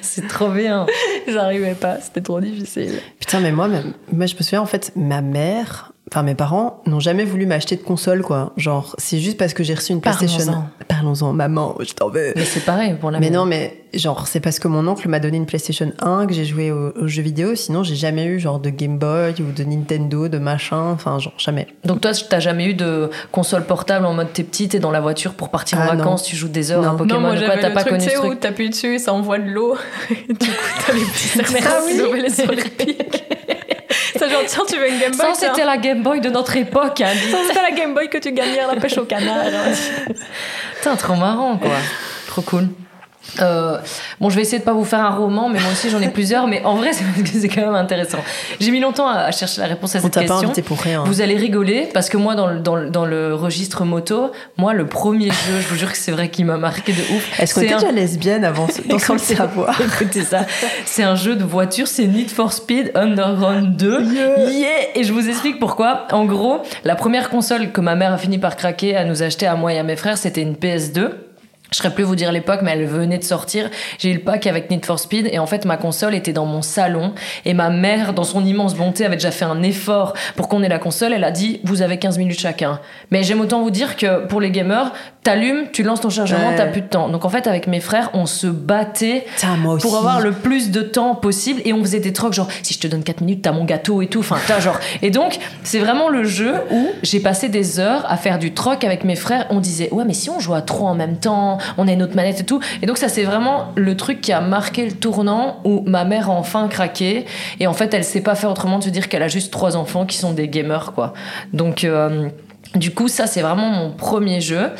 B: C'est trop bien.
C: 1. J'arrivais pas, c'était trop difficile.
A: Putain, mais moi, moi, je me souviens, en fait, ma mère, enfin, mes parents n'ont jamais voulu m'acheter de console, quoi. Genre, c'est juste parce que j'ai reçu une PlayStation.
B: Parlons-en.
A: Parlons-en, maman, je t'en veux.
B: Mais c'est pareil pour la
A: Mais non, mais genre, c'est parce que mon oncle m'a donné une PlayStation 1 que j'ai joué aux, aux jeux vidéo. Sinon, j'ai jamais eu genre de Game Boy ou de Nintendo, de machin. Enfin, genre, jamais.
B: Donc toi, t'as jamais eu de console portable en mode t'es petit, t'es dans la voiture pour partir en
A: Ah, non.
B: vacances, tu joues des heures à
A: Non.
B: Pokémon
C: non, moi
B: ou quoi,
C: j'avais
B: t'as pas
C: truc,
B: connu
C: tu
B: ce
C: sais, où
B: truc.
C: t'appuies dessus et ça envoie de l'eau. du coup, t'as les petits cercles
A: Ah oui.
C: qui les Olympiques. C'est genre, tiens, tu veux une Game Boy
B: Ça,
C: tiens.
B: c'était la Game Boy de notre époque. Hein.
C: Ça, c'était la Game Boy que tu gagnais à la pêche au canard.
B: Putain, trop marrant, quoi. trop cool. Euh, bon, je vais essayer de pas vous faire un roman, mais moi aussi j'en ai plusieurs. Mais en vrai, c'est parce que c'est quand même intéressant. J'ai mis longtemps à, chercher la réponse à
A: On
B: cette
A: pas
B: question.
A: invité pour rien.
B: Vous allez rigoler parce que moi, dans le, dans le, dans le registre moto, moi, le premier jeu, je vous jure que c'est vrai qui m'a marqué de ouf.
A: Est-ce qu'on était
B: un-
A: déjà lesbienne avant sans le savoir
B: Écoutez ça, c'est un jeu de voiture, c'est Need for Speed Underground 2. Yeah. Et je vous explique pourquoi. En gros, la première console que ma mère a fini par craquer à nous acheter à moi et à mes frères, c'était une PS2. Je saurais plus vous dire l'époque, mais elle venait de sortir. J'ai eu le pack avec Need for Speed et en fait ma console était dans mon salon et ma mère, dans son immense bonté, avait déjà fait un effort pour qu'on ait la console. Elle a dit vous avez 15 minutes chacun. Mais j'aime autant vous dire que pour les gamers, t'allumes, tu lances ton chargement,
A: Ouais.
B: t'as plus de temps. Donc en fait avec mes frères, on se battait pour avoir le plus de temps possible et on faisait des trocs genre si je te donne 4 minutes t'as mon gâteau et tout enfin t'as genre et donc c'est vraiment le jeu où j'ai passé des heures à faire du troc avec mes frères on disait ouais mais si on joue à trois en même temps on a une autre manette et tout et donc ça c'est vraiment le truc qui a marqué le tournant où ma mère a enfin craqué et en fait elle sait pas faire autrement de se dire qu'elle a juste trois enfants qui sont des gamers quoi donc euh, du coup, ça, c'est vraiment mon premier jeu.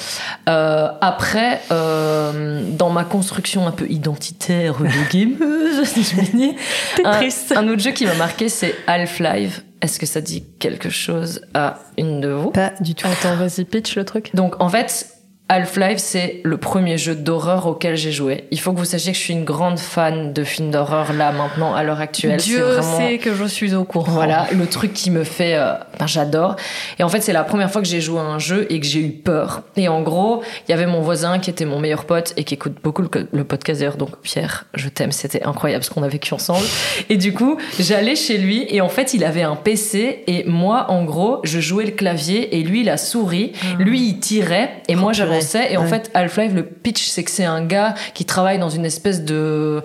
B: Euh, après, euh, dans ma construction un peu identitaire de gameuse, si je un,
C: triste.
B: un autre jeu qui m'a marqué, c'est Half-Life. Est-ce que ça dit quelque chose à une de vous?
A: Pas du tout.
C: Attends, vas-y, pitch le truc.
B: Donc, en fait, Half-Life, c'est le premier jeu d'horreur auquel j'ai joué. Il faut que vous sachiez que je suis une grande fan de films d'horreur là, maintenant, à l'heure actuelle.
C: Dieu
B: vraiment...
C: sait que je suis au courant.
B: Voilà, le truc qui me fait... euh, ben, j'adore. Et en fait, c'est la première fois que j'ai joué à un jeu et que j'ai eu peur. Et en gros, il y avait mon voisin qui était mon meilleur pote et qui écoute beaucoup le, le podcast d'ailleurs. Donc, Pierre, je t'aime, c'était incroyable ce qu'on a vécu ensemble. Et du coup, j'allais chez lui et en fait, il avait un PC et moi, en gros, je jouais le clavier et lui, la souris. Lui, il tirait et moi,
A: purée.
B: Et en fait, Half-Life, le pitch, c'est que c'est un gars qui travaille dans une espèce de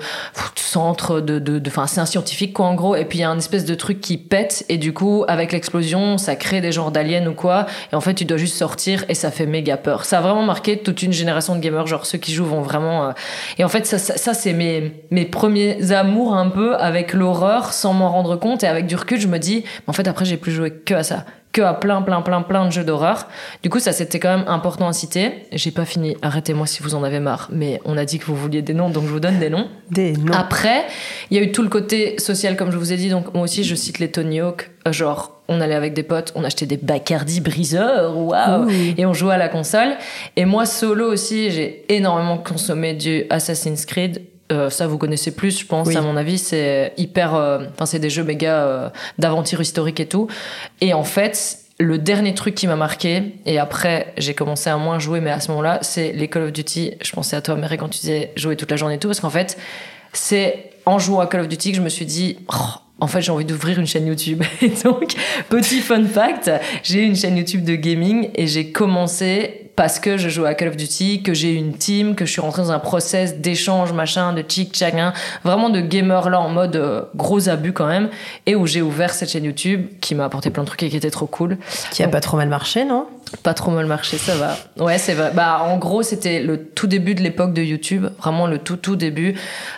B: centre de, de, de- enfin, c'est un scientifique quoi en gros. Et puis il y a un espèce de truc qui pète et du coup, avec l'explosion, ça crée des genres d'aliens ou quoi. Et en fait, tu dois juste sortir et ça fait méga peur. Ça a vraiment marqué toute une génération de gamers. Genre ceux qui jouent vont vraiment. euh, Et en fait, ça, ça, ça, c'est mes mes premiers amours un peu avec l'horreur, sans m'en rendre compte. Et avec du recul, je me dis, en fait, après, j'ai plus joué que à ça que à plein, plein, plein, plein de jeux d'horreur. Du coup, ça, c'était quand même important à citer. J'ai pas fini. Arrêtez-moi si vous en avez marre. Mais on a dit que vous vouliez des noms, donc je vous donne des noms.
A: Des noms.
B: Après, il y a eu tout le côté social, comme je vous ai dit. Donc, moi aussi, je cite les Tony Hawk. Genre, on allait avec des potes, on achetait des Bacardi briseurs, waouh!
A: Ouh.
B: Et on jouait à la console. Et moi, solo aussi, j'ai énormément consommé du Assassin's Creed. Euh, ça, vous connaissez plus, je pense,
A: Oui.
B: à mon avis. C'est hyper. euh, Enfin, c'est des jeux méga euh, d'aventure historique et tout. Et en fait, le dernier truc qui m'a marqué, et après, j'ai commencé à moins jouer, mais à ce moment-là, c'est les Call of Duty. Je pensais à toi, Mary, quand tu disais jouer toute la journée et tout, parce qu'en fait, c'est en jouant à Call of Duty que je me suis dit, Oh, en fait, j'ai envie d'ouvrir une chaîne YouTube. Et donc, petit fun fact, j'ai une chaîne YouTube de gaming et j'ai commencé parce que je joue à Call of Duty, que j'ai une team, que je suis rentrée dans un process d'échange, machin, de chic tchac hein, vraiment de gamer là en mode euh, gros abus quand même, et où j'ai ouvert cette chaîne YouTube qui m'a apporté plein de trucs et qui était trop cool.
A: Qui a pas trop mal marché, non?
B: Pas trop mal marché, ça va. Ouais, c'est vrai. Bah, en gros, c'était le tout début de l'époque de YouTube, vraiment le tout tout début.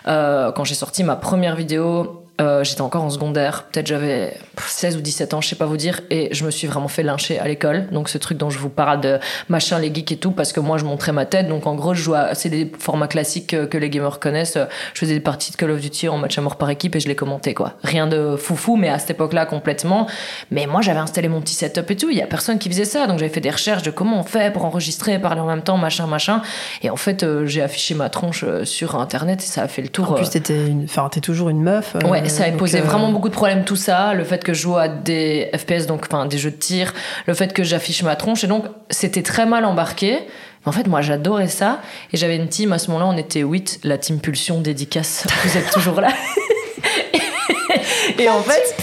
B: Euh, quand j'ai sorti ma première vidéo, euh, j'étais encore en secondaire, peut-être j'avais 16 ou 17 ans, je sais pas vous dire, et je me suis vraiment fait lyncher à l'école. Donc ce truc dont je vous parle de machin, les geeks et tout, parce que moi je montrais ma tête. Donc en gros, je jouais c'est des formats classiques que, que les gamers connaissent. Je faisais des parties de Call of Duty en match à mort par équipe et je les commentais quoi. Rien de foufou, mais à cette époque-là complètement. Mais moi j'avais installé mon petit setup et tout, il y a personne qui faisait ça, donc j'avais fait des recherches de comment on fait pour enregistrer, parler en même temps, machin, machin. Et en fait, euh, j'ai affiché ma tronche euh, sur internet et ça a fait le tour.
A: En
B: euh,
A: plus, t'étais une... enfin, t'es toujours une meuf. euh,
B: Ouais, ça a posé
A: euh,
B: vraiment beaucoup de problèmes tout ça, le fait que je joue à des FPS donc enfin des jeux de tir, le fait que j'affiche ma tronche. Et donc c'était très mal embarqué. En fait, moi j'adorais ça. Et j'avais une team à ce moment-là, on était 8, la team Pulsion dédicace. Vous êtes toujours là. Et en fait,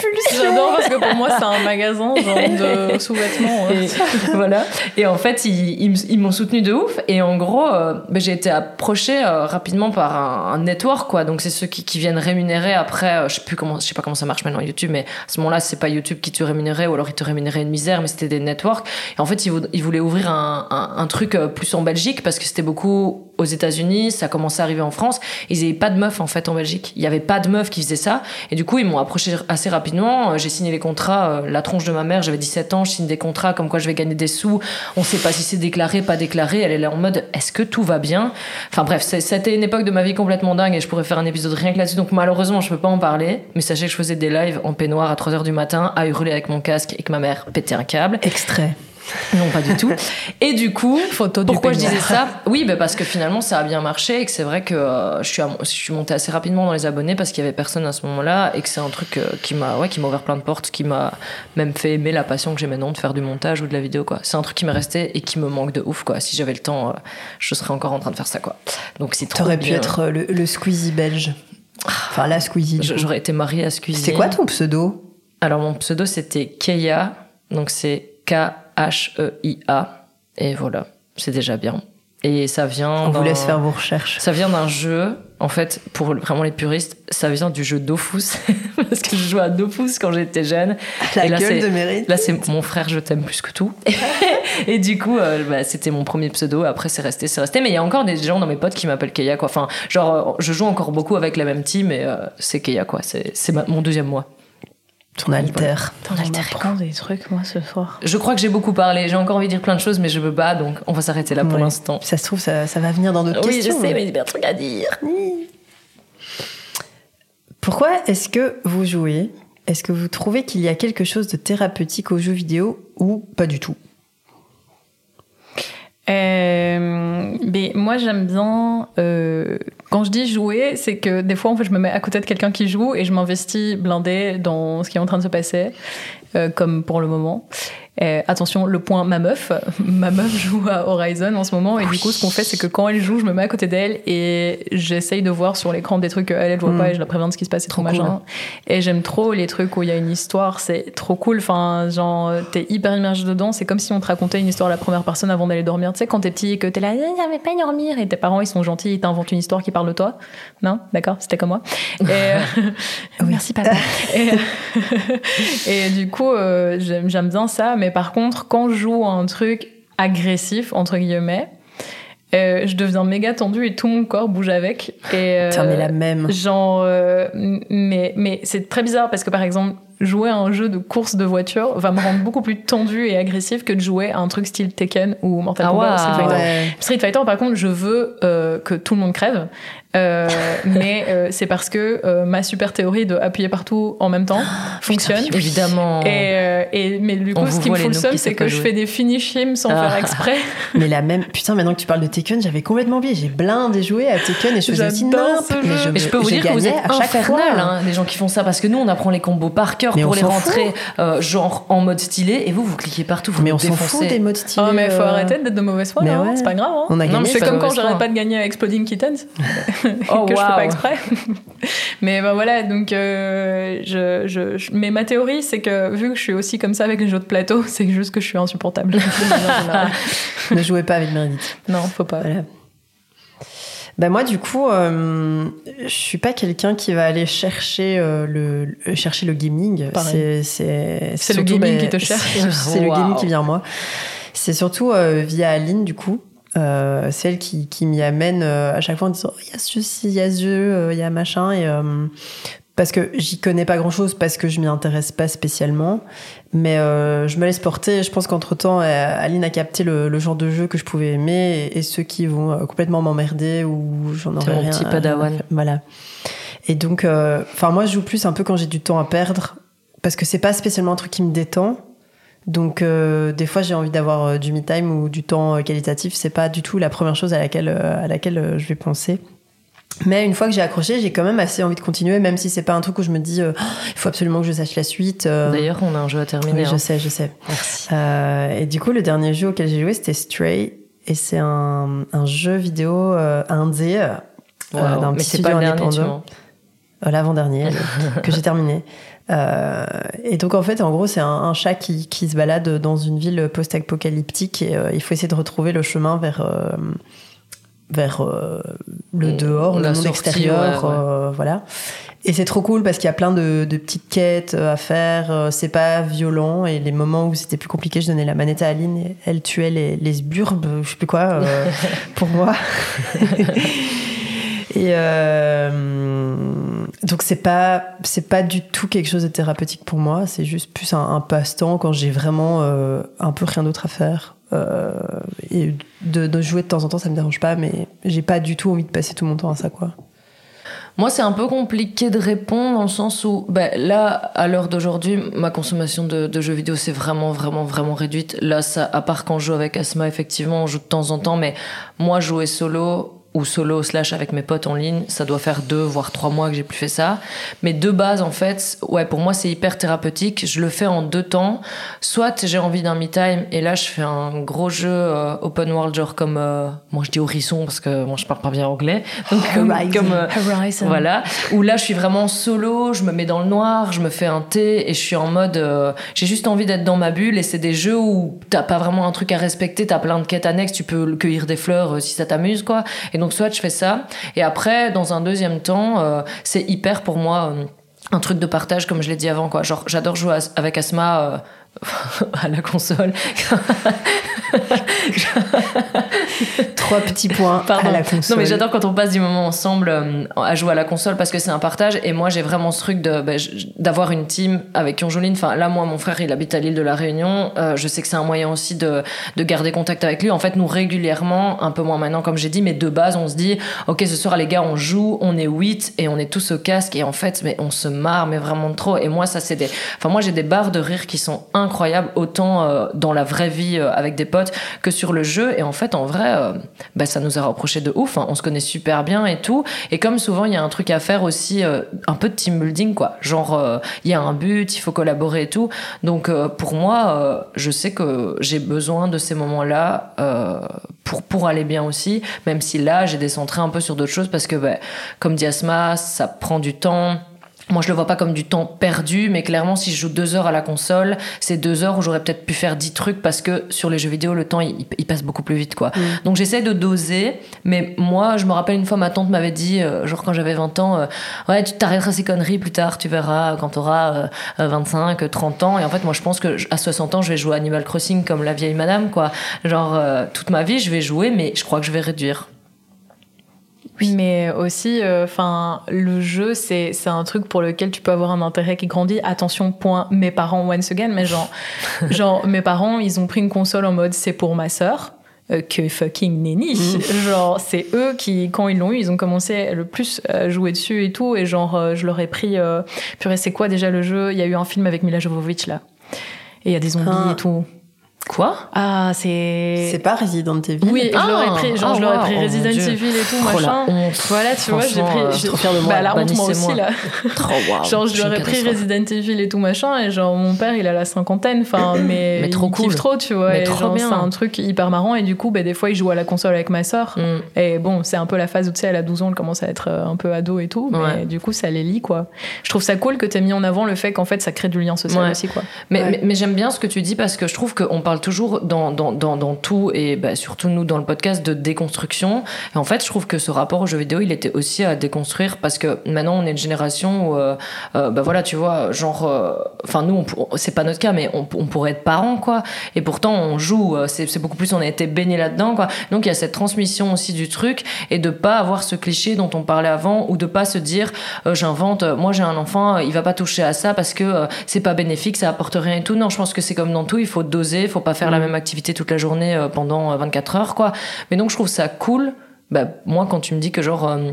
C: J'adore parce que pour moi, c'est un magasin genre de sous-vêtements. ouais.
B: Et voilà. Et en fait, ils, ils m- ils m'ont soutenu de ouf. Et en gros, euh, ben, j'ai été approchée euh, rapidement par un, un network, quoi. Donc, c'est ceux qui, qui viennent rémunérer après. euh, je sais plus comment, je sais pas comment ça marche maintenant YouTube, mais à ce moment-là, c'est pas YouTube qui te rémunérait ou alors ils te rémunéraient une misère, mais c'était des networks. Et en fait, ils, vou- ils voulaient ouvrir un, un, un truc plus en Belgique parce que c'était beaucoup aux États-Unis, ça commençait à arriver en France. Ils avaient pas de meufs en fait en Belgique. Il y avait pas de meufs qui faisaient ça. Et du coup, ils m'ont approché assez rapidement. Euh, J'ai signé les contrats, euh, la tronche de ma mère. J'avais 17 ans, je signe des contrats comme quoi je vais gagner des sous. On sait pas si c'est déclaré, pas déclaré. Elle est là en mode, est-ce que tout va bien? Enfin bref, c'était une époque de ma vie complètement dingue et je pourrais faire un épisode rien que là-dessus. Donc malheureusement, je peux pas en parler. Mais sachez que je faisais des lives en peignoir à 3 heures du matin, à hurler avec mon casque et que ma mère pétait un câble.
A: Extrait.
B: Non, pas du tout. Et du coup,
C: Photo du
B: pourquoi je disais ça? Oui, bah parce que finalement ça a bien marché et que c'est vrai que euh, je suis à- je suis montée assez rapidement dans les abonnés parce qu'il y avait personne à ce moment-là et que c'est un truc euh, qui m'a ouais qui m'a ouvert plein de portes, qui m'a même fait aimer la passion que j'ai maintenant de faire du montage ou de la vidéo quoi. C'est un truc qui m'est resté et qui me manque de ouf quoi. Si j'avais le temps, euh, je serais encore en train de faire ça quoi. Donc c'est trop
A: T'aurais pu être le, le Squeezie belge. Enfin, la Squeezie.
B: J'aurais été mariée à Squeezie.
A: C'était quoi ton pseudo?
B: Alors mon pseudo c'était Keia, donc c'est K-H-E-I-A. Et voilà, c'est déjà bien. Et ça vient.
A: On vous laisse faire vos recherches.
B: Ça vient d'un jeu, en fait, pour vraiment les puristes, ça vient du jeu Dofus. Parce que je jouais à Dofus quand j'étais jeune.
A: La
B: Et là,
A: gueule de mérite.
B: Là, c'est mon frère, je t'aime plus que tout. et du coup, euh, bah, c'était mon premier pseudo. Après, c'est resté, c'est resté. Mais il y a encore des gens dans mes potes qui m'appellent Keia, quoi. Enfin, genre, euh, je joue encore beaucoup avec la même team et euh, c'est Keia, quoi. C'est, mon deuxième mois.
A: Ton alter.
C: Attends, on m'apprend des trucs, moi, ce soir.
B: Je crois que j'ai beaucoup parlé. J'ai encore envie de dire plein de choses, mais je veux pas, donc on va s'arrêter là pour
A: Ouais.
B: l'instant.
A: Ça se trouve, ça, ça va venir dans d'autres
B: Oui, je
A: questions.
B: sais, mais il y a plein de trucs à dire.
A: Pourquoi est-ce que vous jouez? Est-ce que vous trouvez qu'il y a quelque chose de thérapeutique aux jeux vidéo ou pas du tout?
C: Euh, mais moi, j'aime bien. euh, quand je dis jouer, c'est que des fois, en fait, je me mets à côté de quelqu'un qui joue et je m'investis blindé dans ce qui est en train de se passer, euh, comme pour le moment. Euh, attention, le point ma meuf. Ma meuf joue à Horizon en ce moment et du coup, ce qu'on fait, c'est que quand elle joue, je me mets à côté d'elle et j'essaye de voir sur l'écran des trucs qu'elle, elle voit pas et je la préviens de ce qui se passe et
B: Trop
C: tout machin. Et j'aime trop les trucs où il y a une histoire, c'est trop cool. Enfin, genre, t'es hyper immergé dedans. C'est comme si on te racontait une histoire à la première personne avant d'aller dormir. Tu sais, quand t'es petit et que t'es là, j'avais pas à dormir et tes parents ils sont gentils, ils t'inventent une histoire qui parle de toi. Non, d'accord, c'était comme moi. Et, euh, Merci papa. et, et du coup, euh, j'aime j'aime bien ça. Mais par contre, quand je joue à un truc agressif entre guillemets, euh, je deviens méga tendue et tout mon corps bouge avec. Et, euh,
A: Putain, mais la même.
C: Genre, euh, mais, mais c'est très bizarre parce que par exemple, jouer à un jeu de course de voiture va me rendre beaucoup plus tendu et agressif que de jouer à un truc style Tekken ou Mortal
B: Ah
C: Kombat ou. Street Fighter.
A: Ouais.
C: Street Fighter, par contre, je veux euh, que tout le monde crève. Euh, mais euh, c'est parce que euh, ma super théorie de appuyer partout en même temps fonctionne.
B: Évidemment.
C: Et, euh, et- mais du coup, ce qui me fout le seum, c'est que je fais des finish him sans
B: Ah.
C: faire exprès.
A: Mais la même. Putain, maintenant que tu parles de Tekken, j'avais complètement oublié. J'ai blindé joué à Tekken et je faisais aussi mais
C: jeu.
A: je,
B: Mais je peux vous
A: je
B: dire que vous êtes
A: à chaque
B: infernal, hein, les gens qui font ça, parce que nous, on apprend les combos par cœur
A: Mais
B: pour
A: on
B: les
A: s'en
B: rentrer, euh, genre en mode stylé, et vous, vous cliquez partout, vous
A: Mais on s'en fout des modes stylés.
C: Oh, mais faut
A: euh,
C: arrêter d'être de mauvaise foi, hein,
A: ouais.
C: c'est pas grave. hein.
A: On a
C: non,
A: gagné,
C: mais c'est comme quand j'arrête pas de gagner à Exploding Kittens
B: Oh,
C: que je fais pas exprès. mais bah voilà, donc euh, je, je, je- mais ma théorie, c'est que vu que je suis aussi comme ça avec les jeux de plateau, c'est juste que je suis insupportable.
A: Ne jouez pas avec Meredith.
C: non, faut pas.
A: Voilà. Bah moi du coup, euh, je suis pas quelqu'un qui va aller chercher euh, le, le- chercher le gaming. C'est
C: le gaming
A: bah,
C: qui te cherche.
A: C'est le gaming qui vient à moi. C'est surtout euh, via Aline du coup. Euh, c'est elle qui, qui m'y amène euh, à chaque fois en disant il y a ceci, il y a ce jeu, euh, il y a machin et euh, parce que j'y connais pas grand chose parce que je m'y intéresse pas spécialement. Mais euh, je me laisse porter. Je pense qu'entre temps Aline a capté le, le genre de jeu que je pouvais aimer et, et ceux qui vont euh, complètement m'emmerder ou j'en aurais rien
B: petit padawan.
A: voilà. Et donc euh, enfin moi je joue plus un peu quand j'ai du temps à perdre parce que c'est pas spécialement un truc qui me détend. Donc euh, des fois j'ai envie d'avoir euh, du me time ou du temps euh, qualitatif. C'est pas du tout la première chose à laquelle euh, à laquelle euh, je vais penser mais une fois que j'ai accroché, j'ai quand même assez envie de continuer, même si c'est pas un truc où je me dis euh, Oh, il faut absolument que je sache la suite. euh.
B: D'ailleurs, on a un jeu à terminer.
A: oui, je
B: hein.
A: sais, je sais.
B: Merci.
A: Euh, et du coup, le dernier jeu auquel j'ai joué, c'était Stray, et c'est un, un jeu vidéo indé
B: Waouh,
A: d'un petit studio
B: pas
A: indépendant. l'avant-dernier que j'ai terminé. Euh, et donc en fait, en gros, c'est un, un chat qui, qui se balade dans une ville post-apocalyptique et euh, il faut essayer de retrouver le chemin vers euh, vers euh, le
B: Mm,
A: dehors,
B: la
A: le monde extérieur,
B: ouais, ouais.
A: euh, voilà. Et c'est trop cool parce qu'il y a plein de, de petites quêtes euh, à faire. C'est pas violent et les moments où c'était plus compliqué, je donnais la manette à Aline et elle tuait les, les sburbes, je sais plus quoi, euh, pour moi. Et donc c'est pas c'est pas du tout quelque chose de thérapeutique pour moi. C'est juste plus un, un passe-temps quand j'ai vraiment un peu rien d'autre à faire. Et de, jouer de temps en temps, ça me dérange pas, mais j'ai pas du tout envie de passer tout mon temps à ça, quoi.
B: Moi, c'est un peu compliqué de répondre dans le sens où, ben, là, à l'heure d'aujourd'hui, ma consommation de, de jeux vidéo, c'est vraiment, vraiment, vraiment réduite. Là, ça, à part quand je joue avec Asma, effectivement, on joue de temps en temps, mais moi, jouer solo ou solo slash avec mes potes en ligne, ça doit faire deux voire trois mois que j'ai plus fait ça. Mais de base, en fait, ouais, pour moi, c'est hyper thérapeutique. Je le fais en deux temps. Soit j'ai envie d'un me time et là, je fais un gros jeu euh, open world, genre comme, euh, moi je dis Horizon parce que moi je parle pas bien anglais. Donc, comme,
A: Horizon.
B: comme, euh,
C: Horizon.
B: voilà, où là je suis vraiment solo, je me mets dans le noir, je me fais un thé et je suis en mode, euh, j'ai juste envie d'être dans ma bulle et c'est des jeux où t'as pas vraiment un truc à respecter, t'as plein de quêtes annexes, tu peux cueillir des fleurs si ça t'amuse quoi. Et donc soit je fais ça et après dans un deuxième temps, euh, c'est hyper pour moi euh, un truc de partage comme je l'ai dit avant quoi. Genre j'adore jouer avec Asma. à la console.
A: Trois petits points
B: Pardon.
A: à la console.
B: Non mais j'adore quand on passe du moment ensemble euh, à jouer à la console parce que c'est un partage et moi j'ai vraiment ce truc de je- d'avoir une team avec qui on joue en ligne. Enfin là moi mon frère il habite à l'île de la Réunion. Euh, je sais que c'est un moyen aussi de de garder contact avec lui. En fait nous régulièrement, un peu moins maintenant comme j'ai dit, mais de base on se dit ok ce soir les gars on joue, on est 8 et on est tous au casque et en fait mais on se marre mais vraiment de trop. Et moi ça c'est des, enfin moi j'ai des barres de rire qui sont incroyables autant euh, dans la vraie vie euh, avec des potes que sur le jeu. Et en fait en vrai euh, bah, ça nous a reproché de ouf. hein. On se connaît super bien et tout. Et comme souvent, il y a un truc à faire aussi, un peu de team building, quoi. Genre, il y a un but, il faut collaborer et tout. Donc, pour moi, je sais que j'ai besoin de ces moments-là pour, pour aller bien aussi. Même si là, j'ai décentré un peu sur d'autres choses parce que, bah, comme dit Asma, ça prend du temps. Moi, je le vois pas comme du temps perdu, mais clairement, si je joue deux heures à la console, c'est deux heures où j'aurais peut-être pu faire dix trucs parce que sur les jeux vidéo, le temps, il, il passe beaucoup plus vite, quoi. Donc, j'essaie de doser, mais moi, je me rappelle une fois, ma tante m'avait dit, euh, genre quand j'avais 20 ans, euh, ouais, tu t'arrêteras ces conneries plus tard, tu verras quand t'auras euh, euh, 25, 30 ans. Et en fait, moi, je pense que à 60 ans, je vais jouer à Animal Crossing comme la vieille madame, quoi. Genre, euh, toute ma vie, je vais jouer, mais je crois que je vais réduire.
C: Mais aussi, euh, enfin, le jeu, c'est c'est un truc pour lequel tu peux avoir un intérêt qui grandit. Attention, point. Mes parents once again, mais genre, genre mes parents, ils ont pris une console en mode c'est pour ma sœur. euh, que fucking nenni.
A: Mm.
C: Genre, c'est eux qui, quand ils l'ont eu, ils ont commencé le plus à jouer dessus et tout. Et genre, euh, je leur ai pris. Euh, purée, c'est quoi déjà le jeu? Il y a eu un film avec Mila Jovovich là. Et il y a des zombies
A: Ah.
C: et tout.
B: Quoi
C: Ah, c'est.
A: C'est pas Resident Evil.
C: Oui, je
B: Ah,
C: leur ai pris, genre,
B: ah,
C: je leur ai
B: wow,
C: pris
B: oh
C: Resident. Evil et tout,
B: Oh,
C: machin. Voilà, tu vois, j'ai pris. j'ai-
B: je suis trop fière de moi,
C: Bah, la honte, moi aussi, là.
B: Trop wow.
C: Genre, je
B: une
C: pris. Resident Evil et tout machin, et genre, mon père, il a la cinquantaine, enfin, mais.
B: Mais trop
C: il kiffe
B: cool.
C: trop, tu vois.
B: Mais
C: et
B: trop
C: genre,
B: bien.
C: C'est un truc hyper marrant, et du coup, bah, des fois, il joue à la console avec ma sœur.
B: Mm.
C: Et bon, c'est un peu la phase où, tu sais, elle a 12 ans, elle commence à être euh, un peu ado et tout, mais
B: Ouais.
C: du coup, ça les lie, quoi. Je trouve ça cool que t'aies mis en avant le fait qu'en fait, ça crée du lien social aussi, quoi.
B: Mais,
A: Ouais.
B: mais, mais j'aime bien ce que tu dis parce que je trouve qu'on parle toujours dans, dans, dans, tout et bah, surtout nous dans le podcast de déconstruction. Et en fait, je trouve que ce rapport aux jeux vidéo, il était aussi à déconstruire parce que maintenant on est une génération où, euh, euh, bah voilà, tu vois, genre, euh, enfin nous, c'est pas notre cas, mais on, pourrait être parents quoi. Et pourtant on joue, c'est beaucoup plus, on a été baigné là-dedans quoi. Donc il y a cette transmission aussi du truc et de pas avoir ce cliché dont on parlait avant ou de pas se dire, j'invente, moi j'ai un enfant, il va pas toucher à ça parce que euh, c'est pas bénéfique, ça apporte rien et tout. Non, je pense que c'est comme dans tout, il faut doser, faut pas faire la même activité toute la journée euh, pendant euh, 24 heures, quoi. Mais donc je trouve ça cool. Bah, moi, quand tu me dis que genre euh,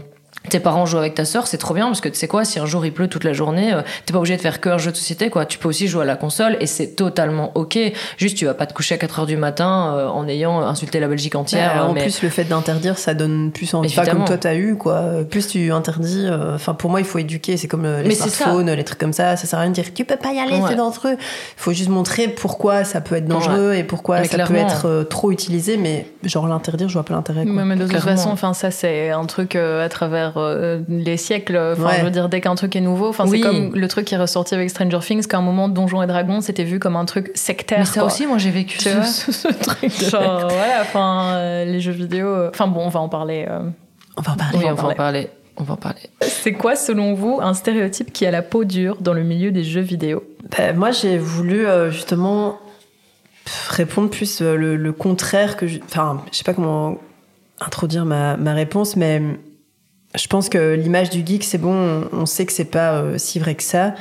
B: tes parents jouent avec ta sœur, c'est trop bien parce que tu sais quoi, si un jour il pleut toute la journée, euh, t'es pas obligé de faire que un jeu de société, quoi. Tu peux aussi jouer à la console et c'est totalement ok. Juste, tu vas pas te coucher à 4 heures du matin euh, en ayant insulté la Belgique entière.
A: Ouais, en
B: mais-
A: plus, le fait d'interdire, ça donne plus envie. Pas comme toi, t'as eu, quoi. Plus tu interdis. euh, Enfin, pour moi, il faut éduquer. C'est comme euh, les
B: Mais
A: smartphones, les trucs comme ça. Ça sert à rien de dire tu peux pas y aller,
B: Ouais.
A: c'est dangereux. Il faut juste montrer pourquoi ça peut être dangereux et pourquoi
B: Mais
A: ça peut être euh, trop utilisé. Mais genre l'interdire, je vois pas l'intérêt.
C: mais de toute façon, enfin, ça, c'est un truc euh, à travers euh, les siècles. Enfin,
A: Ouais.
C: je veux dire, dès qu'un truc est nouveau, enfin,
B: Oui.
C: c'est comme le truc qui est ressorti avec Stranger Things, qu'à un moment, Donjons et Dragons, c'était vu comme un truc sectaire.
B: Mais ça
C: quoi.
B: aussi, moi j'ai vécu
C: Tu
B: ce, ce- ce truc. de-
C: Genre, voilà, enfin, euh, les jeux vidéo. euh, Enfin, bon, on va en parler. euh.
A: On va en parler.
B: Oui, on va en
C: parler.
B: On va en parler.
C: C'est quoi, selon vous, un stéréotype qui a la peau dure dans le milieu des jeux vidéo?
A: Ben, moi, j'ai voulu euh, justement répondre plus euh, le, le contraire que. je- Enfin, je sais pas comment introduire ma, ma réponse, mais je pense que l'image du geek, c'est bon, on, sait que c'est pas euh, si vrai que ça.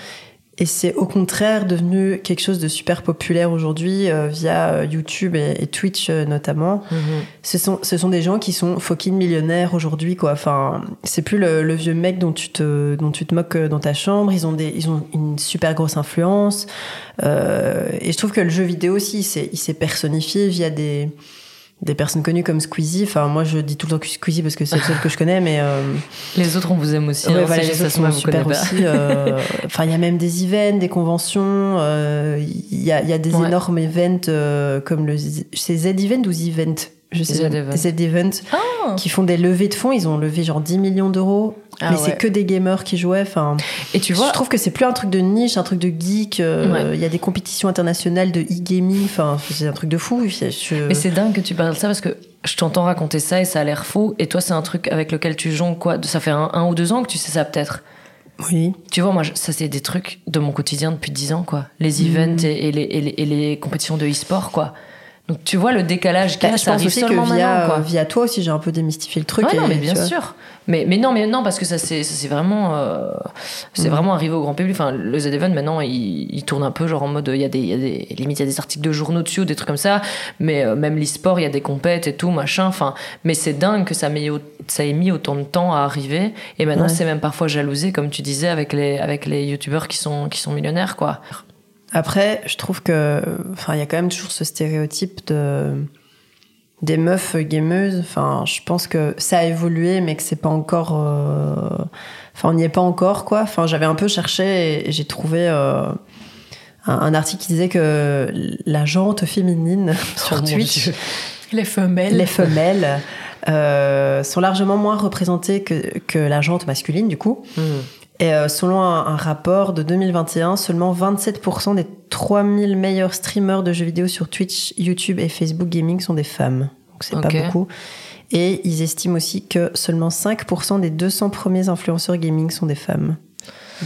A: Et c'est au contraire devenu quelque chose de super populaire aujourd'hui euh, via euh, YouTube et, et Twitch euh, notamment. Ce sont, ce sont des gens qui sont fucking millionnaires aujourd'hui, quoi. Enfin, c'est plus le, le vieux mec dont tu te, dont tu te moques dans ta chambre. Ils ont des, ils ont une super grosse influence. Euh, et je trouve que le jeu vidéo aussi, il s'est personnifié via des, des personnes connues comme Squeezie. Enfin, moi, je dis tout le temps que Squeezie parce que c'est le seul que je connais, mais euh,
B: Les autres, on vous aime aussi.
A: ouais,
B: hein,
A: voilà, les autres sont super aussi. euh, Enfin, il y a même des events, des conventions. euh, Il y, a, y a des
B: Ouais.
A: énormes events euh, comme le c'est Z Event ou Z Event? Je sais
B: Z. Event.
C: Ah.
A: qui font des levées de fonds. Ils ont levé genre 10 millions d'euros.
C: Ah
A: mais
C: ouais.
A: c'est que des gamers qui jouaient. Enfin,
B: Et tu vois,
A: je trouve que c'est plus un truc de niche, un truc de geek. euh,
B: Ouais.
A: Il y a des compétitions internationales de e-gaming. Enfin, c'est un truc de fou. Je-
B: Mais c'est dingue que tu parles de ça parce que je t'entends raconter ça et ça a l'air fou. Et toi, c'est un truc avec lequel tu jongles quoi? Ça fait un, un ou deux ans que tu sais ça peut-être?
A: Oui.
B: Tu vois, moi, ça c'est des trucs de mon quotidien depuis dix ans, quoi. Les
A: Mhm.
B: events et, et les, et, les, et les compétitions de e-sport, quoi. Donc tu vois le décalage qu'il y
A: Bah,
B: a,
A: je
B: ça arrive
A: aussi
B: seulement
A: que via,
B: quoi.
A: via toi aussi, j'ai un peu démystifié le truc.
B: Ouais, non, mais bien sûr. Mais, mais non, mais non, parce que ça c'est vraiment euh, c'est
A: Mhm.
B: vraiment arrivé au grand public. Enfin, le Z Event maintenant, il, il tourne un peu genre en mode il y a des il y a des limite il y a des articles de journaux dessus, des trucs comme ça. Mais euh, même l'e-sport, il y a des compètes et tout machin. Enfin, mais c'est dingue que ça au- ça ait mis autant de temps à arriver. Et maintenant,
A: Ouais.
B: c'est même parfois jalousé, comme tu disais, avec les avec les youtubeurs qui sont qui sont millionnaires, quoi.
A: Après, je trouve que, enfin, il y a quand même toujours ce stéréotype de des meufs gameuses. Enfin, je pense que ça a évolué, mais que c'est pas encore. euh, Enfin, on n'y est pas encore, quoi. Enfin, j'avais un peu cherché et j'ai trouvé euh, un, article qui disait que la jante féminine sur
B: Oh
A: Twitch.
C: Les femelles.
A: les femelles, euh, sont largement moins représentées que, que la jante masculine, du coup.
B: Hmm.
A: Et euh, selon un, un rapport de 2021, seulement 27% des 3000 meilleurs streamers de jeux vidéo sur Twitch, YouTube et Facebook Gaming sont des femmes. Donc c'est
B: Ok.
A: pas beaucoup. Et ils estiment aussi que seulement 5% des 200 premiers influenceurs gaming sont des femmes.